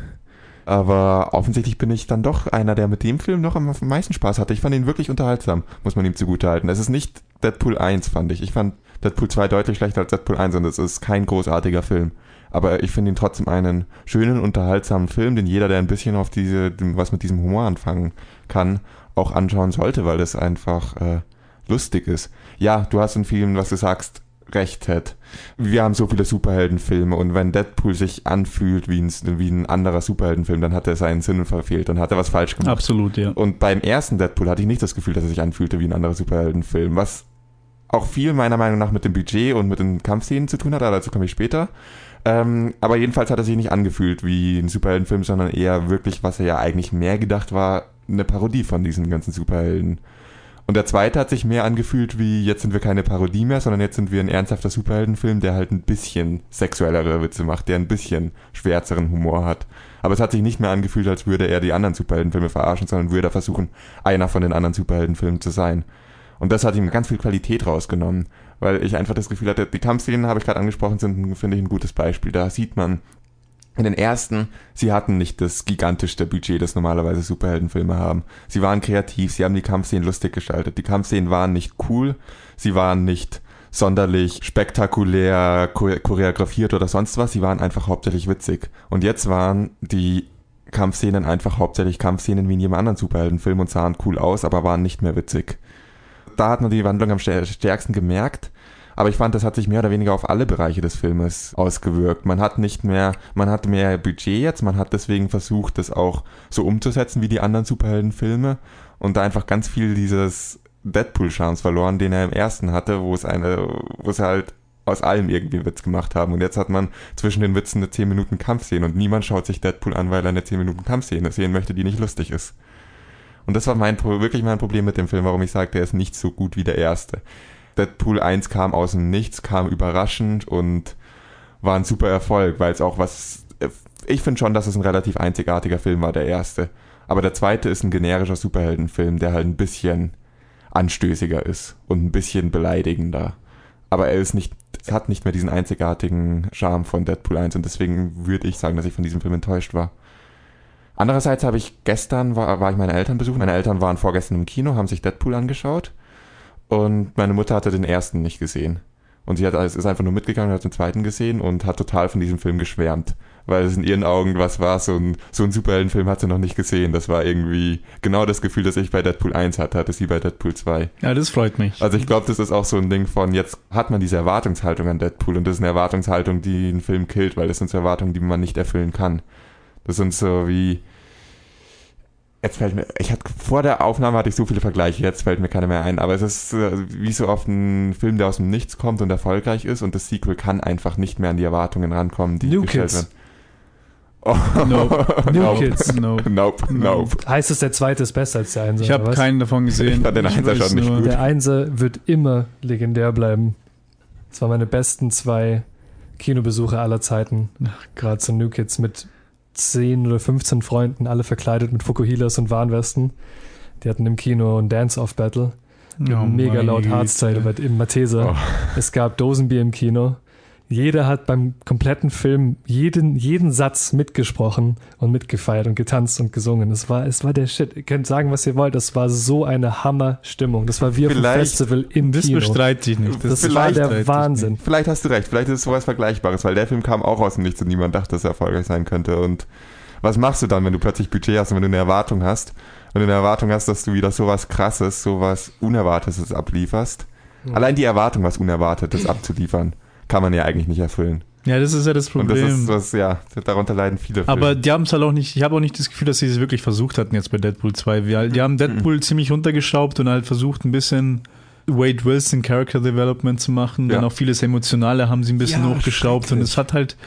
Aber offensichtlich bin ich dann doch einer, der mit dem Film noch am meisten Spaß hatte. Ich fand ihn wirklich unterhaltsam, muss man ihm zugutehalten. Es ist nicht Deadpool 1, fand ich. Ich fand Deadpool 2 deutlich schlechter als Deadpool 1 und es ist kein großartiger Film. Aber ich finde ihn trotzdem einen schönen, unterhaltsamen Film, den jeder, der ein bisschen auf diese, was mit diesem Humor anfangen kann, auch anschauen sollte, weil das einfach äh, lustig ist. Ja, du hast in vielen, was du sagst, recht, Ted. Wir haben so viele Superheldenfilme und wenn Deadpool sich anfühlt wie ein, wie ein anderer Superheldenfilm, dann hat er seinen Sinn verfehlt, dann hat er was falsch gemacht. Absolut, ja. Und beim ersten Deadpool hatte ich nicht das Gefühl, dass er sich anfühlte wie ein anderer Superheldenfilm, was auch viel meiner Meinung nach mit dem Budget und mit den Kampfszenen zu tun hat, aber dazu komme ich später. Ähm, aber jedenfalls hat er sich nicht angefühlt wie ein Superheldenfilm, sondern eher wirklich, was er ja eigentlich mehr gedacht war, eine Parodie von diesen ganzen Superhelden. Und der zweite hat sich mehr angefühlt wie, jetzt sind wir keine Parodie mehr, sondern jetzt sind wir ein ernsthafter Superheldenfilm, der halt ein bisschen sexuellere Witze macht, der ein bisschen schwärzeren Humor hat. Aber es hat sich nicht mehr angefühlt, als würde er die anderen Superheldenfilme verarschen, sondern würde er versuchen, einer von den anderen Superheldenfilmen zu sein. Und das hat ihm ganz viel Qualität rausgenommen, weil ich einfach das Gefühl hatte, die Kampfszenen, habe ich gerade angesprochen, sind, finde ich, ein gutes Beispiel. Da sieht man, in den ersten, sie hatten nicht das gigantischste Budget, das normalerweise Superheldenfilme haben. Sie waren kreativ, sie haben die Kampfszenen lustig gestaltet. Die Kampfszenen waren nicht cool, sie waren nicht sonderlich spektakulär chore- choreografiert oder sonst was, sie waren einfach hauptsächlich witzig. Und jetzt waren die Kampfszenen einfach hauptsächlich Kampfszenen wie in jedem anderen Superheldenfilm und sahen cool aus, aber waren nicht mehr witzig. Da hat man die Wandlung am stär- stärksten gemerkt. Aber ich fand, das hat sich mehr oder weniger auf alle Bereiche des Filmes ausgewirkt. Man hat nicht mehr, man hat mehr Budget jetzt, man hat deswegen versucht, das auch so umzusetzen wie die anderen Superheldenfilme und da einfach ganz viel dieses Deadpool-Charmes verloren, den er im ersten hatte, wo es eine, wo es halt aus allem irgendwie einen Witz gemacht haben. Und jetzt hat man zwischen den Witzen eine 10 Minuten Kampfszene und niemand schaut sich Deadpool an, weil er eine 10 Minuten Kampfszene sehen möchte, die nicht lustig ist. Und das war mein, wirklich mein Problem mit dem Film, warum ich sage, der ist nicht so gut wie der erste. Deadpool 1 kam aus dem Nichts, kam überraschend und war ein super Erfolg, weil es auch was. Ich finde schon, dass es ein relativ einzigartiger Film war, der erste. Aber der zweite ist ein generischer Superheldenfilm, der halt ein bisschen anstößiger ist und ein bisschen beleidigender. Aber er ist nicht, hat nicht mehr diesen einzigartigen Charme von Deadpool 1 und deswegen würde ich sagen, dass ich von diesem Film enttäuscht war. Andererseits habe ich gestern, war, war ich meine Eltern besuchen. Meine Eltern waren vorgestern im Kino, haben sich Deadpool angeschaut und meine Mutter hatte den ersten nicht gesehen. Und sie hat, ist einfach nur mitgegangen und hat den zweiten gesehen und hat total von diesem Film geschwärmt. Weil es in ihren Augen was war, so ein, so ein Superheldenfilm hat sie noch nicht gesehen. Das war irgendwie genau das Gefühl, das ich bei Deadpool 1 hatte, hatte sie bei Deadpool 2. Ja, das freut mich. Also ich glaube, das ist auch so ein Ding von, jetzt hat man diese Erwartungshaltung an Deadpool und das ist eine Erwartungshaltung, die einen Film killt, weil das sind so Erwartungen, die man nicht erfüllen kann. Das sind so wie, Jetzt fällt mir, ich hatte vor der Aufnahme hatte ich so viele Vergleiche, jetzt fällt mir keiner mehr ein. Aber es ist äh, wie so oft ein Film, der aus dem Nichts kommt und erfolgreich ist und das Sequel kann einfach nicht mehr an die Erwartungen rankommen, die New gestellt Kids. werden. Oh. Nope. New nope. Kids. Nope. Nope, nope. Heißt es, der zweite ist besser als der Einser? Ich habe keinen davon gesehen. Ich fand den Einser weiß schon nicht gut. Der Einser wird immer legendär bleiben. Das waren meine besten zwei Kinobesuche aller Zeiten. Gerade zu New Kids mit 10 oder 15 Freunden, alle verkleidet mit Fukuhilas und Warnwesten. Die hatten im Kino ein Dance-Off-Battle. Oh, mega laut. Hardstyle bei- im Matheser. Oh. Es gab Dosenbier im Kino. Jeder hat beim kompletten Film jeden, jeden Satz mitgesprochen und mitgefeiert und getanzt und gesungen. Es war, es war der Shit. Ihr könnt sagen, was ihr wollt. Das war so eine Hammer-Stimmung. Das war wie auf Vielleicht- Festival im Das Kino. bestreite ich nicht. Das war Vielleicht der bestreite ich Wahnsinn. Vielleicht hast du recht, vielleicht ist es sowas Vergleichbares, weil der Film kam auch aus dem Nichts und niemand dachte, dass er erfolgreich sein könnte. Und was machst du dann, wenn du plötzlich Budget hast und wenn du eine Erwartung hast? Wenn du eine Erwartung hast, dass du wieder sowas krasses, sowas Unerwartetes ablieferst. Mhm. Allein die Erwartung, was Unerwartetes abzuliefern, kann man ja eigentlich nicht erfüllen. Ja, das ist ja das Und das Problem. ist was, ja, darunter leiden viele Filme. Aber die haben es halt auch nicht, ich habe auch nicht das Gefühl, dass sie es wirklich versucht hatten jetzt bei Deadpool 2. Wir, die haben Deadpool ziemlich runtergeschraubt und halt versucht ein bisschen Wade Wilson Character Development zu machen. Dann Ja. auch vieles Emotionale haben sie ein bisschen Ja, hochgeschraubt und es hat halt,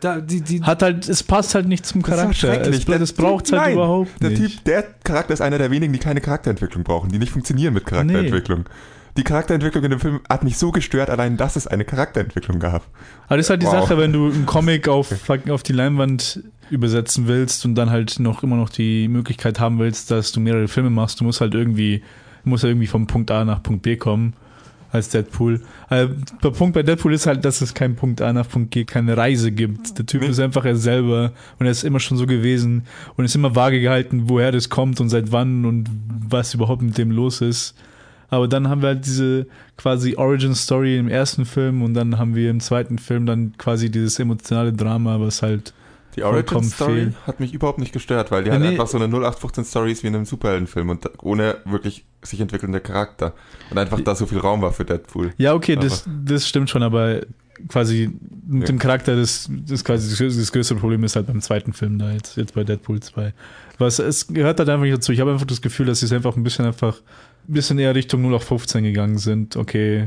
Da, die, die, hat halt, es passt halt nicht zum Das ist Charakter. schrecklich. Es, Der das braucht es halt nein, überhaupt der nicht. Typ, der Charakter ist einer der wenigen, die keine Charakterentwicklung brauchen, die nicht funktionieren mit Charakterentwicklung. Die Charakterentwicklung in dem Film hat mich so gestört, allein dass es eine Charakterentwicklung gab. Aber das ist halt die Wow. Sache, wenn du einen Comic auf, auf die Leinwand übersetzen willst und dann halt noch immer noch die Möglichkeit haben willst, dass du mehrere Filme machst, du musst halt irgendwie, musst halt irgendwie vom Punkt A nach Punkt B kommen als Deadpool. Äh, der Punkt bei Deadpool ist halt, dass es keinen Punkt A nach Punkt G, keine Reise gibt. Der Typ Nee. ist einfach er selber und er ist immer schon so gewesen und ist immer vage gehalten, woher das kommt und seit wann und was überhaupt mit dem los ist. Aber dann haben wir halt diese quasi Origin Story im ersten Film und dann haben wir im zweiten Film dann quasi dieses emotionale Drama, was halt Die Vollkommen Origin-Story fehl. hat mich überhaupt nicht gestört, weil die nee. einfach so eine 0815-Story ist wie in einem Superheldenfilm und ohne wirklich sich entwickelnder Charakter. Und einfach da so viel Raum war für Deadpool. Ja, okay, das, das stimmt schon, aber quasi mit Ja. dem Charakter, das, das quasi das, größte Problem ist halt beim zweiten Film da jetzt, jetzt bei Deadpool 2. Was, es gehört halt einfach nicht dazu. Ich habe einfach das Gefühl, dass sie es einfach ein bisschen einfach ein bisschen eher Richtung 0 auf 15 gegangen sind. Okay,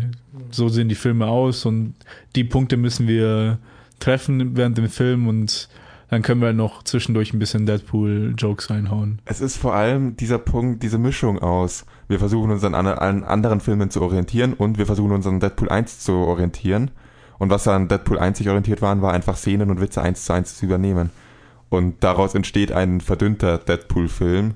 so sehen die Filme aus und die Punkte müssen wir treffen während dem Film und dann können wir noch zwischendurch ein bisschen Deadpool-Jokes reinhauen. Es ist vor allem dieser Punkt, diese Mischung aus. Wir versuchen uns an, an an anderen Filmen zu orientieren und wir versuchen uns an Deadpool 1 zu orientieren. Und was an Deadpool 1 sich orientiert waren, war einfach Szenen und Witze eins zu eins zu übernehmen. Und daraus entsteht ein verdünnter Deadpool-Film,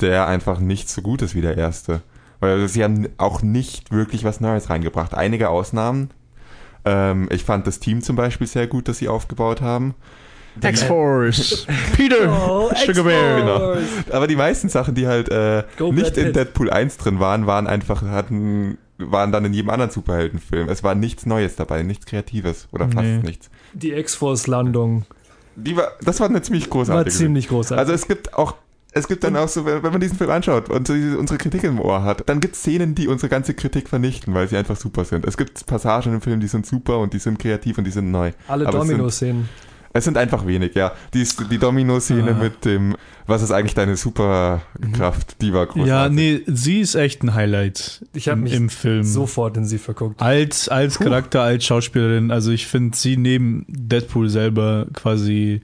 der einfach nicht so gut ist wie der erste. Weil sie haben auch nicht wirklich was Neues reingebracht. Einige Ausnahmen. Ähm, ich fand das Team zum Beispiel sehr gut, das sie aufgebaut haben. X-Force! Peter! Oh, Sugar Bear! Genau. Aber die meisten Sachen, die halt äh, nicht in. Deadpool 1 drin waren, waren einfach, hatten, waren dann in jedem anderen Superheldenfilm. Es war nichts Neues dabei, nichts Kreatives oder fast Nee. nichts. die X-Force-Landung Die war, das war eine ziemlich war großartige. ziemlich großartig. also es gibt auch, es gibt dann auch so, wenn man diesen Film anschaut und unsere Kritik im Ohr hat, dann gibt es Szenen, die unsere ganze Kritik vernichten, weil sie einfach super sind. Es gibt Passagen im Film, die sind super und die sind kreativ und die sind neu. Alle aber es sind- Domino-Szenen. Es sind einfach wenig, ja. Die, die Domino-Szene Ah. mit dem, was ist eigentlich deine Superkraft, die war großartig. Ja, nee, sie ist echt ein Highlight Ich im, mich im Film. Sofort in sie verguckt. Als, als Charakter, als Schauspielerin, also ich finde sie neben Deadpool selber quasi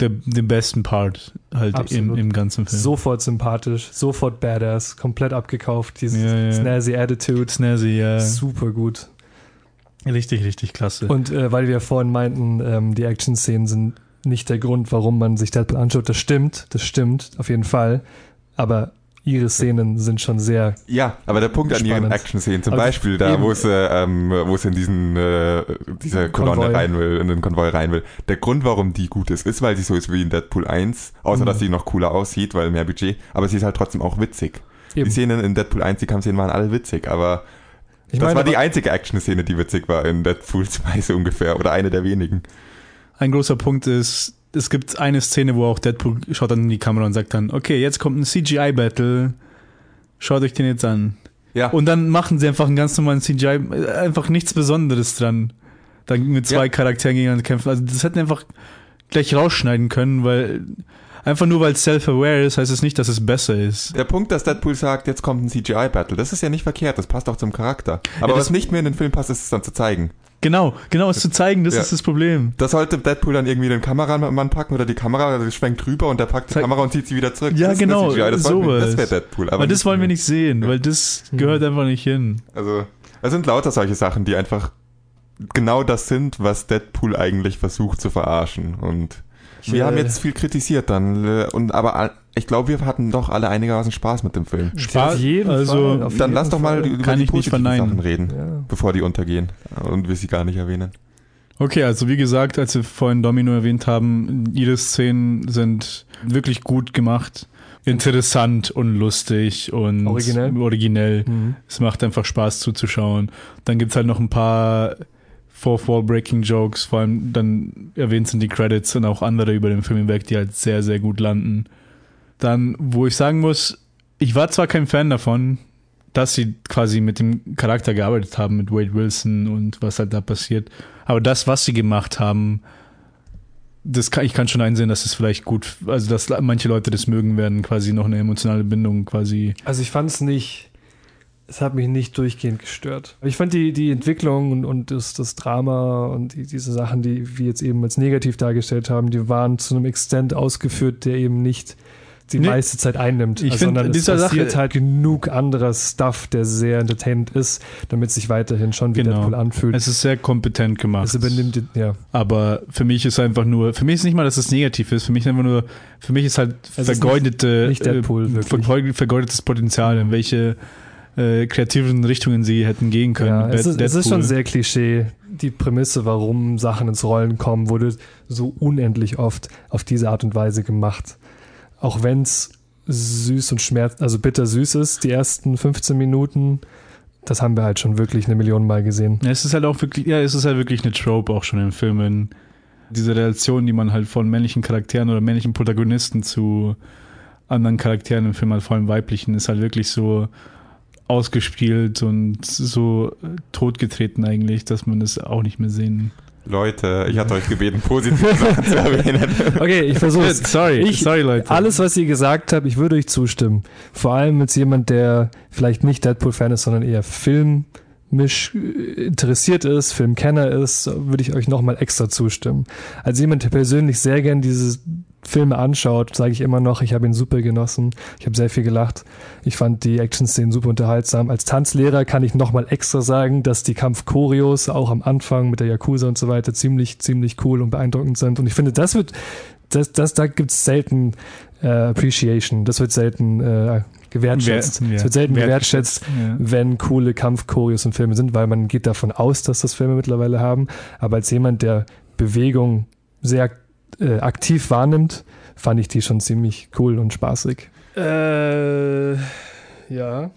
der, den besten Part halt im, im ganzen Film. Sofort sympathisch, sofort badass, komplett abgekauft, dieses Ja, ja. snazzy Attitude. Snazzy, ja. Super gut. Richtig, richtig klasse. Und äh, weil wir vorhin meinten, ähm, die Action-Szenen sind nicht der Grund, warum man sich Deadpool anschaut, das stimmt, das stimmt, auf jeden Fall. Aber ihre Szenen sind schon sehr. Ja, aber der Punkt an ihren Spannend. Action-Szenen, zum Aber Beispiel da, eben- wo es, äh, ähm, wo es in diesen, äh, diese Kolonne Konvoi. rein will, in den Konvoi rein will. Der Grund, warum die gut ist, ist, weil sie so ist wie in Deadpool 1, außer Mhm. dass sie noch cooler aussieht, weil mehr Budget, aber sie ist halt trotzdem auch witzig. Die Eben. Szenen in Deadpool 1, die Kampfszenen waren alle witzig, aber Ich das meine, war die einzige Action-Szene, die witzig war in Deadpool 2 so ungefähr, oder eine der wenigen. Ein großer Punkt ist, es gibt eine Szene, wo auch Deadpool schaut dann in die Kamera und sagt dann, okay, jetzt kommt ein CGI-Battle, schaut euch den jetzt an. Ja, Und dann machen sie einfach einen ganz normalen CGI, einfach nichts Besonderes dran. Dann mit zwei Ja. Charakteren gegeneinander kämpfen. Also das hätten einfach gleich rausschneiden können, weil einfach nur weil es self-aware ist, heißt es nicht, dass es besser ist. Der Punkt, dass Deadpool sagt, jetzt kommt ein CGI-Battle, das ist ja nicht verkehrt, das passt auch zum Charakter. Aber Ja, das- was nicht mehr in den Film passt, ist es dann zu zeigen. Genau, genau, es zu zeigen, das Ja. ist das Problem. Das sollte Deadpool dann irgendwie den Kameramann packen oder die Kamera also schwenkt rüber und der packt die Zeig- Kamera und zieht sie wieder zurück. Ja, das genau, das, wir- das sowas. wäre Deadpool. Aber Aber das wollen wir nicht sehen, weil das gehört einfach nicht hin. Also, es sind lauter solche Sachen, die einfach genau das sind, was Deadpool eigentlich versucht zu verarschen. Und Ich, wir haben jetzt viel kritisiert dann. äh, Und aber ich glaube, wir hatten doch alle einigermaßen Spaß mit dem Film. Spaß, auf jeden also, Fall, auf Dann jeden lass doch mal Fall. über Kann die ich nicht positiven verneinen. Sachen reden, Ja. bevor die untergehen und wir sie gar nicht erwähnen. Okay, also wie gesagt, als wir vorhin Domino erwähnt haben, ihre Szenen sind wirklich gut gemacht, interessant und lustig und Originell. originell. Mhm. Es macht einfach Spaß zuzuschauen. Dann gibt's halt noch ein paar Fourth Wall Breaking Jokes, vor allem dann erwähnt sind die Credits und auch andere über den Film hinweg, die halt sehr, sehr gut landen. Dann, wo ich sagen muss, ich war zwar kein Fan davon, dass sie quasi mit dem Charakter gearbeitet haben, mit Wade Wilson und was halt da passiert, aber das, was sie gemacht haben, das kann, ich kann schon einsehen, dass es vielleicht gut, also dass manche Leute das mögen werden, quasi noch eine emotionale Bindung quasi. Also ich fand es nicht, es hat mich nicht durchgehend gestört. Ich fand die, die Entwicklung und, und das, das Drama und die, diese Sachen, die wir jetzt eben als negativ dargestellt haben, die waren zu einem Extent ausgeführt, der eben nicht die Nee. meiste Zeit einnimmt. Ich Also, find, sondern es dieser passiert Sache- halt genug anderer Stuff, der sehr entertainend ist, damit es sich weiterhin schon wie Genau. Deadpool anfühlt. Es ist sehr kompetent gemacht. Es übernimmt, ja. Aber für mich ist einfach nur, für mich ist nicht mal, dass es negativ ist, für mich ist einfach nur, für mich ist halt Es ist vergeudete, nicht- nicht Deadpool, äh, wirklich. vergeud- vergeudetes Potenzial, in welche äh, kreativen Richtungen sie hätten gehen können. Ja, es, ist, es ist Deadpool. schon sehr Klischee, die Prämisse, warum Sachen ins Rollen kommen, wurde so unendlich oft auf diese Art und Weise gemacht. Auch wenn es süß und schmerz, also bitter süß ist, die ersten 15 Minuten, das haben wir halt schon wirklich eine Million Mal gesehen. Ja, es ist halt auch wirklich, ja, es ist halt wirklich eine Trope auch schon in Filmen. Diese Relation, die man halt von männlichen Charakteren oder männlichen Protagonisten zu anderen Charakteren im Film, halt vor allem weiblichen, ist halt wirklich so ausgespielt und so totgetreten eigentlich, dass man das auch nicht mehr sehen. Leute, ich hatte euch gebeten, positive Sachen zu erwähnen. Okay, ich versuche Sorry, Ich- sorry Leute. Alles, was ihr gesagt habt, ich würde euch zustimmen. Vor allem als jemand, der vielleicht nicht Deadpool-Fan ist, sondern eher filmisch äh, interessiert ist, Filmkenner ist, würde ich euch nochmal extra zustimmen. Als jemand, der persönlich sehr gern diese Filme anschaut, sage ich immer noch, ich habe ihn super genossen. Ich habe sehr viel gelacht. Ich fand die Action-Szenen super unterhaltsam. Als Tanzlehrer kann ich nochmal extra sagen, dass die Kampfchoreos auch am Anfang mit der Yakuza und so weiter ziemlich, ziemlich cool und beeindruckend sind. Und ich finde, das wird, das, das, da gibt's selten äh, Appreciation. Das wird selten äh, gewertschätzt. Wer- ja, Es wird selten gewertschätzt, ja. wenn coole Kampfchoreos und Filme sind, weil man geht davon aus, dass das Filme mittlerweile haben. Aber als jemand, der Bewegung sehr äh, aktiv wahrnimmt, fand ich die schon ziemlich cool und spaßig. Äh, ja.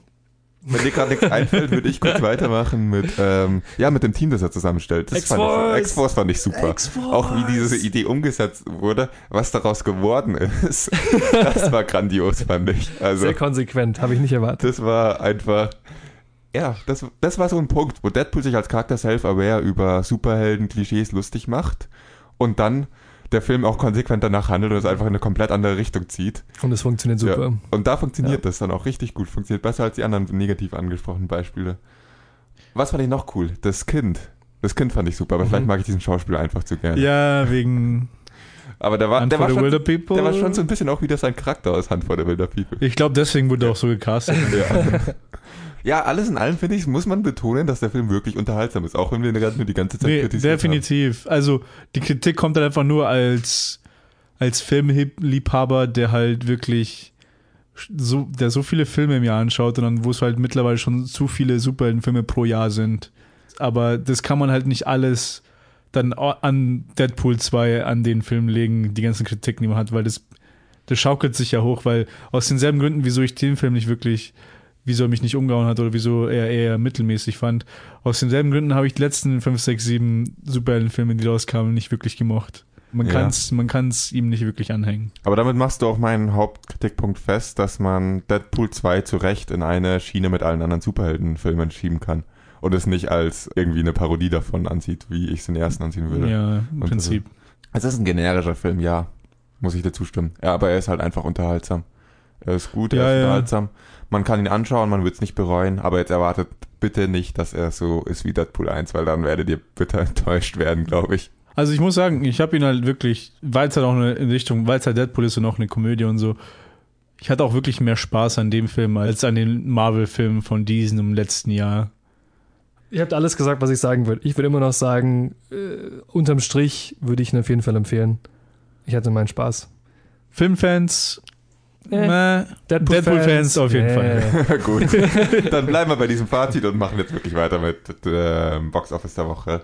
Wenn dir gerade nichts einfällt, würde ich kurz weitermachen mit, ähm, ja, mit dem Team, das er zusammenstellt. Das fand X-Force. ich, X-Force fand ich super. Auch wie diese Idee umgesetzt wurde, was daraus geworden ist. Das war grandios, fand ich. Also, Sehr konsequent, habe ich nicht erwartet. das war einfach, ja, das, das war so ein Punkt, wo Deadpool sich als Charakter self-aware über Superhelden-Klischees lustig macht und dann der Film auch konsequent danach handelt und es einfach in eine komplett andere Richtung zieht. Und es funktioniert super. Ja. Und da funktioniert das dann auch richtig gut. Funktioniert besser als die anderen negativ angesprochenen Beispiele. Was fand ich noch cool? Das Kind. Das Kind fand ich super, aber Mhm. vielleicht mag ich diesen Schauspieler einfach zu gerne. Ja, wegen Aber der war, der, for war the schon, Wilder People. der war schon so ein bisschen auch wieder sein Charakter aus Hand vor der Wilder People. ich glaube, deswegen wurde er auch so gecastet. Ja. ja, alles in allem finde ich, muss man betonen, dass der Film wirklich unterhaltsam ist, auch wenn wir gerade nur die ganze Zeit Nee, kritisiert definitiv. Also die Kritik kommt dann einfach nur als, als Filmliebhaber, der halt wirklich so, der so viele Filme im Jahr anschaut und dann, wo es halt mittlerweile schon zu viele Superheldenfilme pro Jahr sind. Aber das kann man halt nicht alles dann an Deadpool 2 an den Film legen, die ganzen Kritiken, die man hat, weil das, das schaukelt sich ja hoch, weil aus denselben Gründen, wieso ich den Film nicht wirklich, wieso er mich nicht umgehauen hat oder wieso er eher mittelmäßig fand, aus denselben Gründen habe ich die letzten 5, 6, 7 Superheldenfilme, die rauskamen, nicht wirklich gemocht. Man Ja. kann's, man kann's ihm nicht wirklich anhängen. Aber damit machst du auch meinen Hauptkritikpunkt fest, dass man Deadpool 2 zu Recht in eine Schiene mit allen anderen Superheldenfilmen schieben kann. Und es nicht als irgendwie eine Parodie davon ansieht, wie ich es den ersten ansehen würde. Ja, im Und Prinzip. Es ist ein generischer Film, ja. muss ich dir zustimmen. Ja, aber er ist halt einfach unterhaltsam. Er ist gut, er Ja, ist ja. unterhaltsam. Man kann ihn anschauen, man wird es nicht bereuen, aber jetzt erwartet bitte nicht, dass er so ist wie Deadpool 1, weil dann werdet ihr bitter enttäuscht werden, glaube ich. Also ich muss sagen, ich habe ihn halt wirklich, weil es halt auch eine in Richtung, weil es halt Deadpool ist und auch eine Komödie und so. Ich hatte auch wirklich mehr Spaß an dem Film als an den Marvel-Filmen von diesen im letzten Jahr. Ihr habt alles gesagt, was ich sagen würde. Ich würde immer noch sagen, äh, unterm Strich würde ich ihn auf jeden Fall empfehlen. Ich hatte meinen Spaß. Filmfans. Deadpool-Fans, Deadpool-Fans auf jeden äh, Fall. Gut, dann bleiben wir bei diesem Fazit und machen jetzt wirklich weiter mit dem Box Office der Woche.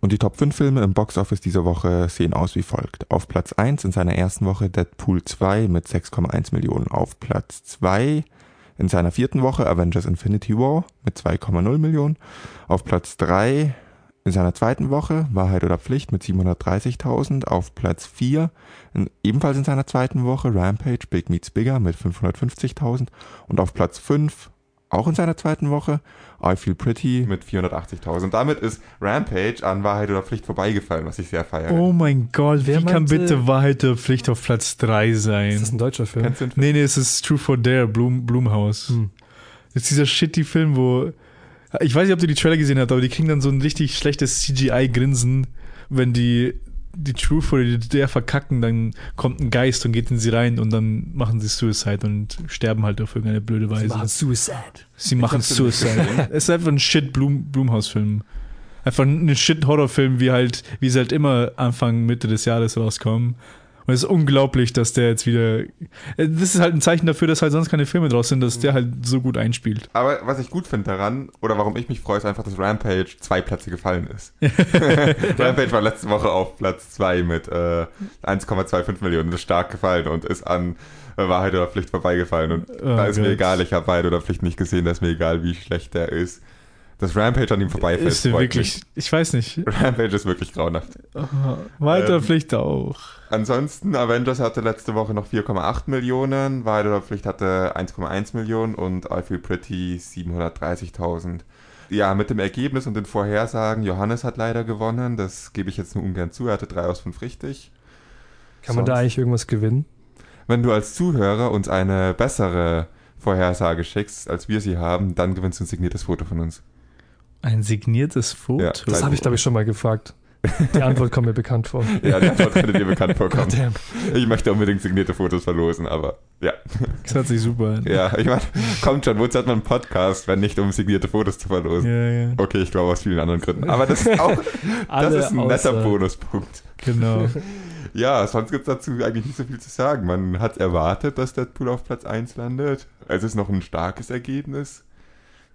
Und die Top 5 Filme im Box Office dieser Woche sehen aus wie folgt. Auf Platz 1 in seiner ersten Woche Deadpool 2 mit 6,1 Millionen. Auf Platz 2 in seiner vierten Woche Avengers Infinity War mit 2,0 Millionen. Auf Platz 3 in seiner zweiten Woche Wahrheit oder Pflicht mit 730.000. Auf Platz 4 in, ebenfalls in seiner zweiten Woche Rampage Big Meets Bigger mit 550.000. Und auf Platz 5 auch in seiner zweiten Woche I Feel Pretty mit 480.000. Damit ist Rampage an Wahrheit oder Pflicht vorbeigefallen, was ich sehr feiere. Oh mein Gott, Wer wie kann meinte- bitte Wahrheit der Pflicht auf Platz 3 Ist sein? das ein deutscher Film? Film? Nee, nee, es ist True for Dare, Blum, Blumhaus. Hm. Das ist dieser shitty Film, wo. Ich weiß nicht, ob du die Trailer gesehen hast, aber die kriegen dann so ein richtig schlechtes CGI-Grinsen, wenn die die True for Dare verkacken, dann kommt ein Geist und geht in sie rein und dann machen sie Suicide und sterben halt auf irgendeine blöde Weise. Suicide. Sie machen hab's noch nicht Suicide. es ist einfach ein shit Blum, Blumhaus-Film. Einfach ein shit Horrorfilm, wie halt, wie sie halt immer Anfang, Mitte des Jahres rauskommen. Und es ist unglaublich, dass der jetzt wieder. äh, Das ist halt ein Zeichen dafür, dass halt sonst keine Filme draus sind, dass der halt so gut einspielt. Aber was ich gut finde daran, oder warum ich mich freue, ist einfach, dass Rampage zwei Plätze gefallen ist. Rampage war letzte Woche auf Platz 2 mit äh, 1,25 Millionen. Das ist stark gefallen und ist an äh, Wahrheit oder Pflicht vorbeigefallen. Und Oh da ist mir Gott. egal, ich habe Wahrheit oder Pflicht nicht gesehen, da ist mir egal, wie schlecht der ist. Dass Rampage an ihm vorbeifällt, Ist wirklich. Ich weiß nicht. mich. Rampage ist wirklich grauenhaft. Weiter Ähm, Pflicht auch. Ansonsten, Avengers hatte letzte Woche noch 4,8 Millionen, Wahrheit oder Pflicht hatte 1,1 Millionen und I Feel Pretty 730.000. Ja, mit dem Ergebnis und den Vorhersagen, Johannes hat leider gewonnen, das gebe ich jetzt nur ungern zu, er hatte 3 aus 5 richtig. Kann man da Sonst- eigentlich irgendwas gewinnen? Wenn du als Zuhörer uns eine bessere Vorhersage schickst, als wir sie haben, dann gewinnst du ein signiertes Foto von uns. Ein signiertes Foto. Ja, Das habe ich, glaube ich, schon mal gefragt. Die Antwort kommt mir bekannt vor. Ja, die Antwort könnte dir bekannt vorkommen. Ich möchte unbedingt signierte Fotos verlosen, aber ja. Das hört sich super an. Ja, ich meine, kommt schon, wozu hat man einen Podcast, wenn nicht um signierte Fotos zu verlosen? ja, ja. Okay, ich glaube aus vielen anderen Gründen. Aber das ist auch, das ist ein netter Bonuspunkt. Genau. Ja, sonst gibt es dazu eigentlich nicht so viel zu sagen. Man hat erwartet, dass Deadpool auf Platz 1 landet. Es ist noch ein starkes Ergebnis.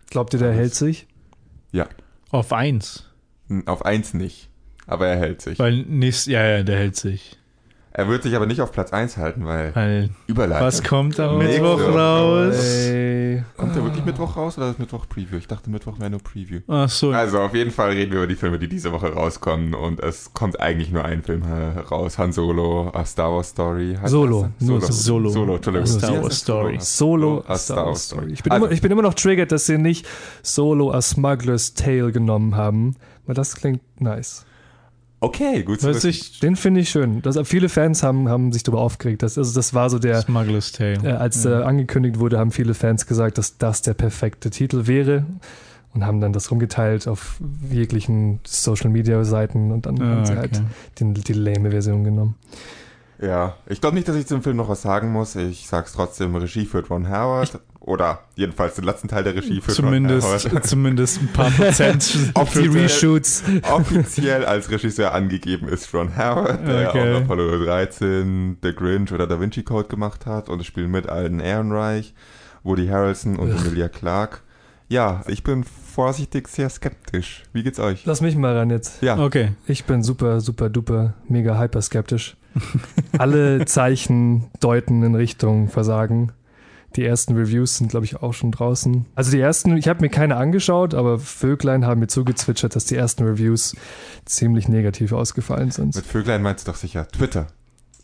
Glaubt ihr, der hält sich? Auf eins. Hm, Auf 1 nicht. Aber er hält sich. Weil nächst, ja, ja, der hält sich. Er wird sich aber nicht auf Platz 1 halten, weil Weil, Überleitung. was kommt am Nächste Mittwoch raus? Ey. Kommt der wirklich Mittwoch raus oder ist Mittwoch Preview? Ich dachte, Mittwoch wäre nur Preview. Ach so. Also auf jeden Fall reden wir über die Filme, die diese Woche rauskommen und es kommt eigentlich nur ein Film heraus. Han Solo, A Star Wars Story. heißt Solo. Solo. Solo. Solo, Entschuldigung. A Star Wars? Story. Solo A a Star Wars Story. Ich bin, Also- immer, ich bin immer noch triggert, dass sie nicht Solo a Smuggler's Tale genommen haben, weil das klingt nice. Okay, gut zu Hört wissen. sich Den finde ich schön. Das, viele Fans haben, haben sich darüber aufgeregt. Das, also das war so der, Smuggler's Tale. äh, als äh, angekündigt wurde, haben viele Fans gesagt, dass das der perfekte Titel wäre und haben dann das rumgeteilt auf jeglichen Social Media Seiten und dann haben Ah, sie halt okay. den, die lame Version genommen. Ja, ich glaube nicht, dass ich zum Film noch was sagen muss. Ich sag's trotzdem, Regie führt Ron Howard. Oder jedenfalls den letzten Teil der Regie führt Ron Zumindest, Howard. zumindest ein paar Prozent. Auf die Offiziell- Reshoots. Offiziell als Regisseur angegeben ist Ron Howard, der Okay. auch Apollo 13, The Grinch oder Da Vinci Code gemacht hat. Und es spielen mit Alden Ehrenreich, Woody Harrelson und Ugh. Emilia Clarke. Ja, ich bin vorsichtig sehr skeptisch. Wie geht's euch? Lass mich mal ran jetzt. Ja, Okay. Ich bin super, super, duper, mega hyper skeptisch. Alle Zeichen deuten in Richtung Versagen. Die ersten Reviews sind, glaube ich, auch schon draußen. Also die ersten, ich habe mir keine angeschaut, aber Vöglein haben mir zugezwitschert, dass die ersten Reviews ziemlich negativ ausgefallen sind. mit Vöglein meinst du doch sicher Twitter.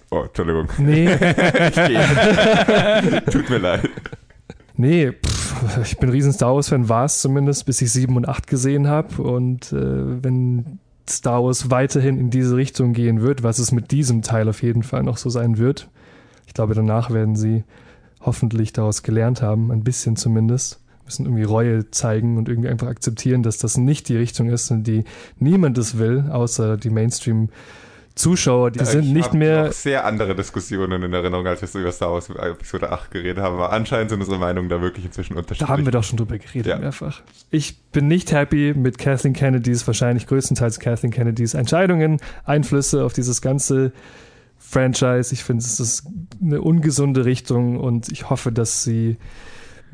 Oh, Entschuldigung. Nee, Ich gehe. Tut mir leid. nee, pff, ich bin riesen Star Wars-Fan, war es zumindest, bis ich 7 und 8 gesehen habe. Und äh, wenn Star Wars weiterhin in diese Richtung gehen wird, was es mit diesem Teil auf jeden Fall noch so sein wird. Ich glaube, danach werden sie hoffentlich daraus gelernt haben, ein bisschen zumindest. Müssen irgendwie Reue zeigen und irgendwie einfach akzeptieren, dass das nicht die Richtung ist, in die niemand es will, außer die Mainstream- Zuschauer, die Ja, sind ich nicht mehr. sehr andere Diskussionen in Erinnerung, als wir so über Star Wars Episode 8 geredet haben. Aber anscheinend sind unsere Meinungen da wirklich inzwischen unterschiedlich. Da haben wir doch schon drüber geredet, Ja. mehrfach. Ich bin nicht happy mit Kathleen Kennedys, wahrscheinlich größtenteils Kathleen Kennedys Entscheidungen, Einflüsse auf dieses ganze Franchise. Ich finde, es ist eine ungesunde Richtung und ich hoffe, dass sie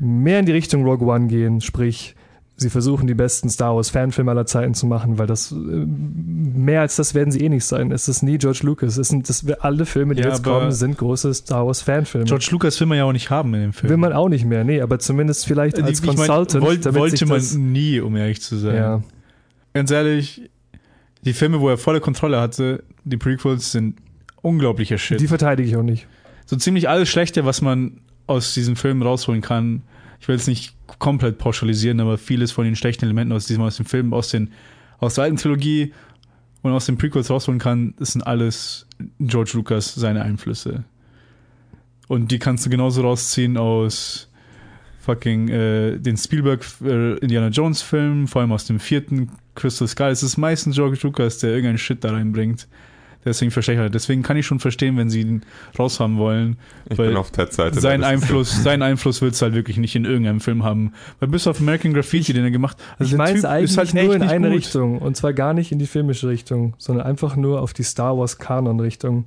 mehr in die Richtung Rogue One gehen, sprich, sie versuchen die besten Star Wars Fanfilme aller Zeiten zu machen, weil das äh, mehr als das werden sie eh nicht sein. Es ist nie George Lucas. Es sind das, alle Filme, die Ja, jetzt kommen, sind große Star Wars Fanfilme. George Lucas will man ja auch nicht haben in dem Film. Will man auch nicht mehr, nee, aber zumindest vielleicht als ich mein, Consultant. wollt, damit wollte man das, nie, um ehrlich zu sein. ja. Ganz ehrlich, die Filme, wo er volle Kontrolle hatte, die Prequels sind unglaublicher Shit. Die verteidige ich auch nicht. so ziemlich alles Schlechte, was man aus diesem Film rausholen kann. Ich will es nicht komplett pauschalisieren, aber vieles von den schlechten Elementen aus diesem aus dem Film, aus den aus der alten Trilogie und aus den Prequels rausholen kann, das sind alles George Lucas seine Einflüsse. Und die kannst du genauso rausziehen aus fucking äh, den Spielberg äh, Indiana Jones Film, vor allem aus dem vierten Crystal Skull. Es ist meistens George Lucas, der irgendeinen Shit da reinbringt. Deswegen verschlechtert. Deswegen kann ich schon verstehen, wenn sie ihn raushaben wollen. Ich weil bin auf Teds Seite. Sein Einfluss, sein Einfluss willst du halt wirklich nicht in irgendeinem Film haben. Weil bis auf American Graffiti, den er gemacht hat, ich der meine es Typ eigentlich ist halt nur in eine gut. Richtung. Und zwar gar nicht in die filmische Richtung, sondern einfach nur auf die Star Wars Kanon-Richtung.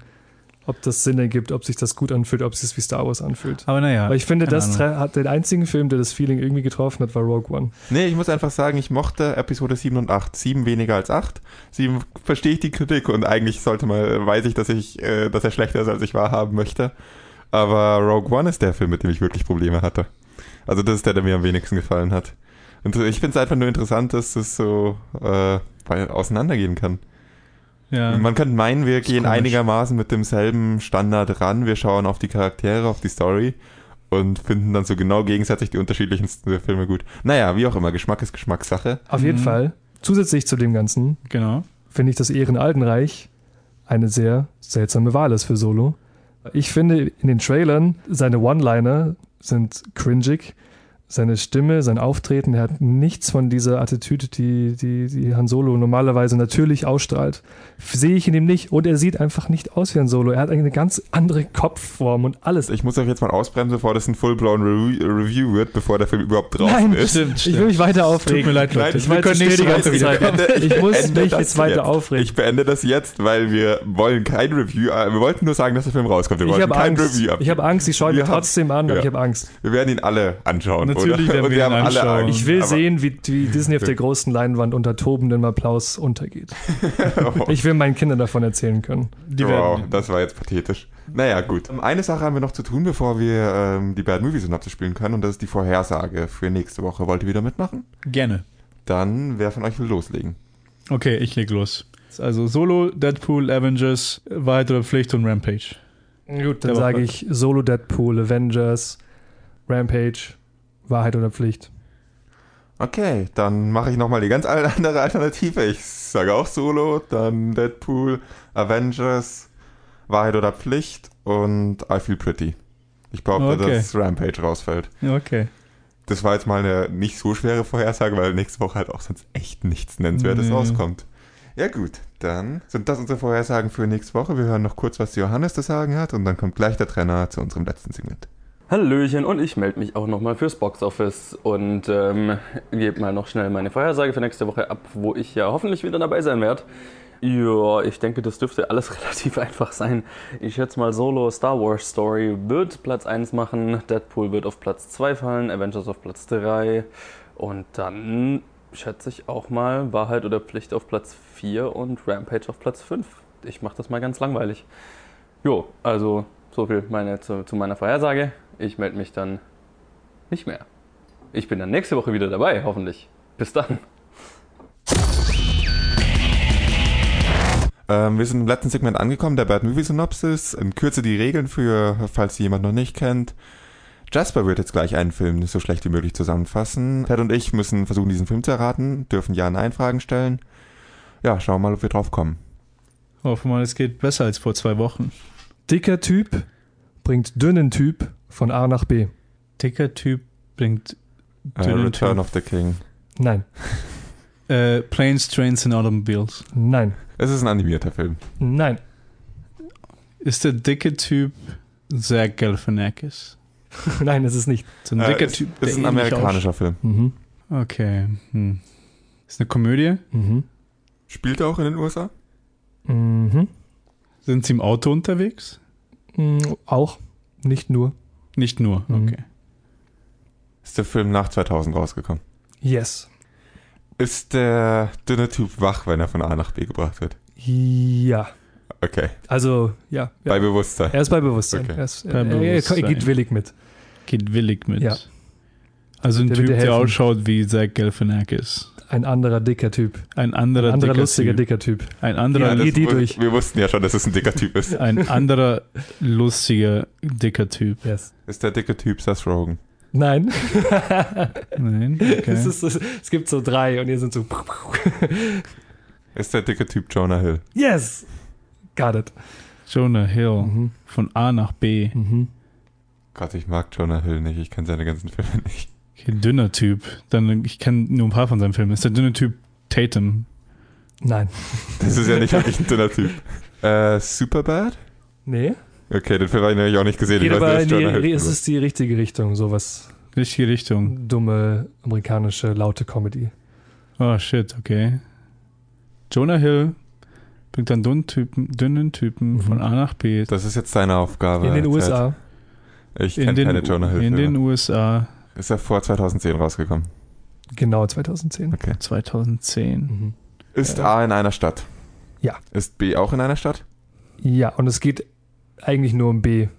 Ob das Sinn ergibt, ob sich das gut anfühlt, ob es sich wie Star Wars anfühlt. Aber naja. Weil ich finde, das Ahnung. hat den einzigen Film, der das Feeling irgendwie getroffen hat, war Rogue One. Nee, ich muss einfach sagen, ich mochte Episode 7 und 8. 7 weniger als 8. 7 verstehe ich die Kritik und eigentlich sollte mal, weiß ich, dass ich, äh, dass er schlechter ist, als ich wahrhaben möchte. Aber Rogue One ist der Film, mit dem ich wirklich Probleme hatte. Also das ist der, der mir am wenigsten gefallen hat. Und ich finde es einfach nur interessant, dass es so äh, auseinandergehen kann. Ja. Man könnte meinen, wir gehen komisch. einigermaßen mit demselben Standard ran. Wir schauen auf die Charaktere, auf die Story und finden dann so genau gegensätzlich die unterschiedlichen Filme gut. Naja, wie auch immer, Geschmack ist Geschmackssache. Auf jeden Mhm. Fall. Zusätzlich zu dem Ganzen genau. finde ich, dass Ehrenaltenreich eine sehr seltsame Wahl ist für Solo. Ich finde, in den Trailern, seine One-Liner sind cringig. Seine Stimme, sein Auftreten, er hat nichts von dieser Attitüde, die, die, die Han Solo normalerweise natürlich ausstrahlt. Sehe ich in ihm nicht. Und er sieht einfach nicht aus wie Han Solo. Er hat eine ganz andere Kopfform und alles. Ich muss euch jetzt mal ausbremsen, bevor das ein full-blown Re Review wird, bevor der Film überhaupt draußen Nein, ist. Stimmt, Ich will mich weiter aufregen. Tut mir leid, Leute. Nein, ich wir können stehe die ganze Zeit. kommen. Ich muss beende mich das jetzt weiter jetzt. aufregen. Ich beende das jetzt, weil wir wollen kein Review. äh, Wir wollten nur sagen, dass der Film rauskommt. Wir Ich wollten habe kein Angst. Review Ich habe Angst. Ich schaue ihn mir haben- trotzdem an, aber ja. ich habe Angst. Wir werden ihn alle anschauen. Natürlich oder? werden Und wir ihn anschauen. Angst. Ich will sehen, wie, wie Disney auf der großen Leinwand unter tobendem Applaus untergeht. Ich will meinen Kindern davon erzählen können. Die wow, werden, das war jetzt pathetisch. Naja, gut. Eine Sache haben wir noch zu tun, bevor wir ähm, die Bad Movie Synopsis spielen können und das ist die Vorhersage für nächste Woche. Wollt ihr wieder mitmachen? gerne. Dann, wer von euch will loslegen? Okay, ich leg los. Also Solo, Deadpool, Avengers, Wahrheit oder Pflicht und Rampage. Gut, dann sage ich Solo, Deadpool, Avengers, Rampage, Wahrheit oder Pflicht. Okay, dann mache ich nochmal die ganz andere Alternative. Ich sage auch Solo, dann Deadpool, Avengers, Wahrheit oder Pflicht und I Feel Pretty. Ich behaupte, Okay. dass Rampage rausfällt. Okay. Das war jetzt mal eine nicht so schwere Vorhersage, weil nächste Woche halt auch sonst echt nichts Nennenswertes Nee. rauskommt. Ja gut, dann sind das unsere Vorhersagen für nächste Woche. Wir hören noch kurz, was Johannes zu sagen hat und dann kommt gleich der Trainer zu unserem letzten Segment. Hallöchen und ich melde mich auch nochmal fürs Boxoffice und ähm, gebe mal noch schnell meine Vorhersage für nächste Woche ab, wo ich ja hoffentlich wieder dabei sein werde. Ja, ich denke, das dürfte alles relativ einfach sein. Ich schätze mal, Solo Star Wars Story wird Platz 1 machen, Deadpool wird auf Platz 2 fallen, Avengers auf Platz 3 und dann schätze ich auch mal Wahrheit oder Pflicht auf Platz 4 und Rampage auf Platz 5. Ich mache das mal ganz langweilig. Jo, also so viel meine, zu, zu meiner Vorhersage. Ich melde mich dann nicht mehr. Ich bin dann nächste Woche wieder dabei, hoffentlich. Bis dann. Ähm, wir sind im letzten Segment angekommen, der Bad Movie Synopsis. In Kürze die Regeln für, falls sie jemand noch nicht kennt. Jasper wird jetzt gleich einen Film so schlecht wie möglich zusammenfassen. Ted und ich müssen versuchen, diesen Film zu erraten, dürfen Ja-Nein-Fragen stellen. ja, schauen wir mal, ob wir drauf kommen. Hoffen wir mal, es geht besser als vor zwei Wochen. Dicker Typ bringt dünnen Typ von A nach B. Dicker Typ bringt Äh, Dünnen Return Typ. of the King. Nein, äh, Planes, Trains and Automobiles. nein, Es ist ein animierter Film. nein. Ist der dicke Typ Zach Galifianakis? nein, es ist nicht. So ein Äh, dicker es Typ, ist ein amerikanischer Film. Mhm. Okay. Hm. Ist eine Komödie? Mhm. Spielt er auch in den USA? Mhm. Sind sie im Auto unterwegs? Mhm. Auch, nicht nur. Nicht nur. Mhm. Okay. Ist der Film nach 2000 rausgekommen? Yes. Ist der dünne Typ wach, wenn er von A nach B gebracht wird? Ja. Okay. Also, ja. ja. Bei Bewusstsein. er ist bei Bewusstsein. Okay. Er, ist, Bei er, er, er Bewusstsein. geht willig mit. Geht willig mit. Ja. Also ein Der Typ, der ausschaut wie Zach Galifianakis. Ein anderer dicker Typ. Ein anderer, Ein anderer dicker lustiger typ. dicker Typ. Ein anderer, Ja, die durch. Wir wussten ja schon, dass es ein dicker Typ ist. ein anderer lustiger dicker Typ. Yes. Ist der dicke Typ Seth Rogen? Nein. Nein. Okay. es, ist, es gibt so drei und ihr sind so. Ist der dicke Typ Jonah Hill? Yes! Got it. Jonah Hill Mhm. von A nach B. Mhm. Gott, ich mag Jonah Hill nicht. Ich kenne seine ganzen Filme nicht. Okay, dünner Typ. Dann, ich kenne nur ein paar von seinen Filmen. Ist der dünne Typ Tatum? Nein. Das ist ja nicht wirklich ein dünner Typ. Äh, Superbad? Nee. Okay, den Film habe ich nämlich auch nicht gesehen. Geht Ich weiß aber die, es ist. die richtige Richtung, sowas Richtige Richtung. dumme amerikanische laute Comedy. Oh shit, okay. Jonah Hill bringt dann dünnen Typen, dünnen Typen Mhm. von A nach B. Das ist jetzt seine Aufgabe. In den. USA. Ich In kenne den, keine Jonah Hill in den. USA Ist er vor 2010 rausgekommen? Genau 2010. Okay. 2010. Mhm. Ist Ja. A in einer Stadt? Ja. Ist B auch in einer Stadt? Ja, und es geht eigentlich nur um B.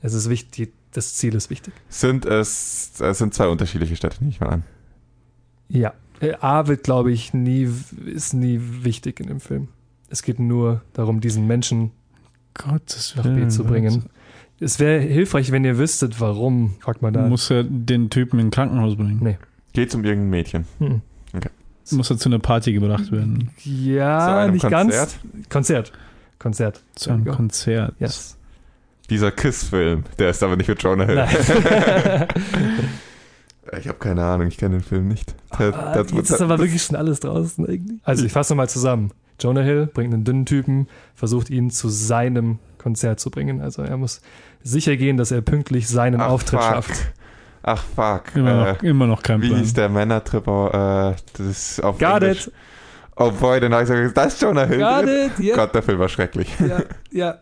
Es ist wichtig, das Ziel ist wichtig. Sind es, es sind zwei unterschiedliche Städte, nehme ich mal an. Ja. Äh, A wird, glaube ich, nie, ist nie wichtig in dem Film. Es geht nur darum, diesen Menschen Gottes nach Willen. B zu bringen. Es wäre hilfreich, wenn ihr wüsstet, warum, fragt man da. Muss er den Typen in ein Krankenhaus bringen? Nee. Geht um irgendein Mädchen. Hm. Muss er zu einer Party gebracht werden? Ja, Zu einem nicht Konzert? ganz. Konzert. Konzert. Zu einem. Konzert. Yes. Dieser Kiss-Film, der ist aber nicht mit Jonah Hill. Ich habe keine Ahnung, ich kenne den Film nicht. Der- Ah, der- Jetzt ist aber wirklich schon alles draußen eigentlich. Also ich fasse nochmal zusammen. Jonah Hill bringt einen dünnen Typen, versucht ihn zu seinem Konzert zu bringen. Also er muss sicher gehen, dass er pünktlich seinen Ach, Auftritt fuck. schafft. Ach fuck. Immer, äh, noch, immer noch kein wie Plan. hieß der Männertrip? Oh, äh, das ist auf Got Englisch. it. Oh boy, den habe ich gesagt, das ist Jonah Hill. Got it. Ja, Gott, der Film war schrecklich. ja, ja.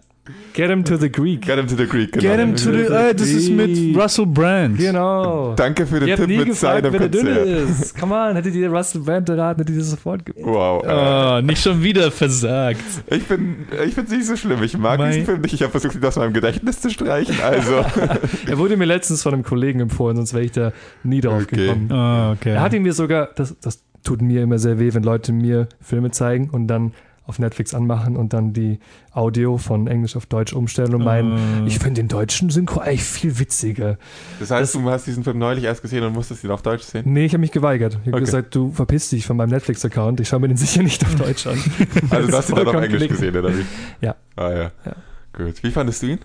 Get him to the Greek. Get him to the Greek, genau. Get him to the. Äh, das ist mit Russell Brand. Genau. Danke für den Ihr Tipp mit gefragt, seinem wer der Dünne Konzert. ist. Come on, hättet ihr Russell Brand erraten, hättet ihr das sofort gewusst. Wow. Äh, Ah, nicht schon wieder versagt. ich bin, ich finde es nicht so schlimm. Ich mag Mein- diesen Film nicht. Ich habe versucht, ihn aus meinem Gedächtnis zu streichen. Also, Er wurde mir letztens von einem Kollegen empfohlen, sonst wäre ich da nie drauf Okay. gekommen. Ah, okay. Er hat ihn mir sogar, das, das tut mir immer sehr weh, wenn Leute mir Filme zeigen und dann auf Netflix anmachen und dann die Audio von Englisch auf Deutsch umstellen und meinen, Ah. ich finde den deutschen Synchro eigentlich viel witziger. das heißt, Das- du hast diesen Film neulich erst gesehen und musstest ihn auf Deutsch sehen? Nee, ich habe mich geweigert. Ich habe Okay. gesagt, du verpisst dich von meinem Netflix-Account, ich schaue mir den sicher nicht auf Deutsch an. Also, du Das hast ihn dann auf Englisch gesehen, oder wie? Ja. Ah, ja. Ja. Gut. Wie fandest du ihn?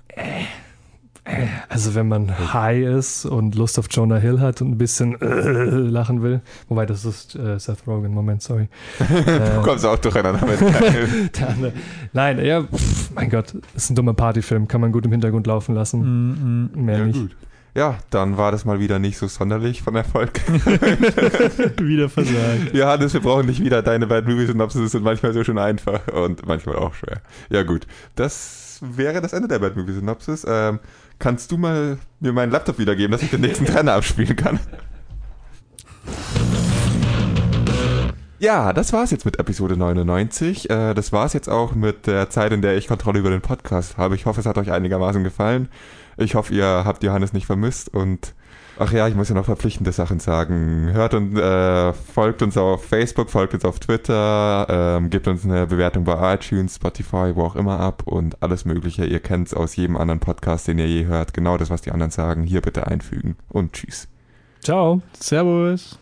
Also wenn man high ist und Lust auf Jonah Hill hat und ein bisschen äh, lachen will, wobei das ist äh, Seth Rogen, Moment, sorry. Du Äh, kommst auch durcheinander mit der andere- Nein, ja, pff, mein Gott, ist ein dummer Partyfilm, kann man gut im Hintergrund laufen lassen. Mm, mm. Mehr Ja, nicht. gut. Ja, dann war das mal wieder nicht so sonderlich von Erfolg. wieder versagt. Johannes, wir brauchen nicht wieder deine Bad Movie Synopsis sind manchmal so schön einfach und manchmal auch schwer. Ja gut, das wäre das Ende der Bad Movie Synopsis. Ähm, kannst du mal mir meinen Laptop wiedergeben, dass ich den nächsten Trenner abspielen kann? Ja, das war's jetzt mit Episode 99. Äh, das war's jetzt auch mit der Zeit, in der ich Kontrolle über den Podcast habe. Ich hoffe, es hat euch einigermaßen gefallen. Ich hoffe, ihr habt Johannes nicht vermisst und Ach ja, ich muss ja noch verpflichtende Sachen sagen. Hört und äh, folgt uns auf Facebook, folgt uns auf Twitter, ähm, gebt uns eine Bewertung bei iTunes, Spotify, wo auch immer ab und alles Mögliche. Ihr kennt's aus jedem anderen Podcast, den ihr je hört. Genau das, was die anderen sagen. Hier bitte einfügen und tschüss. Ciao. Servus.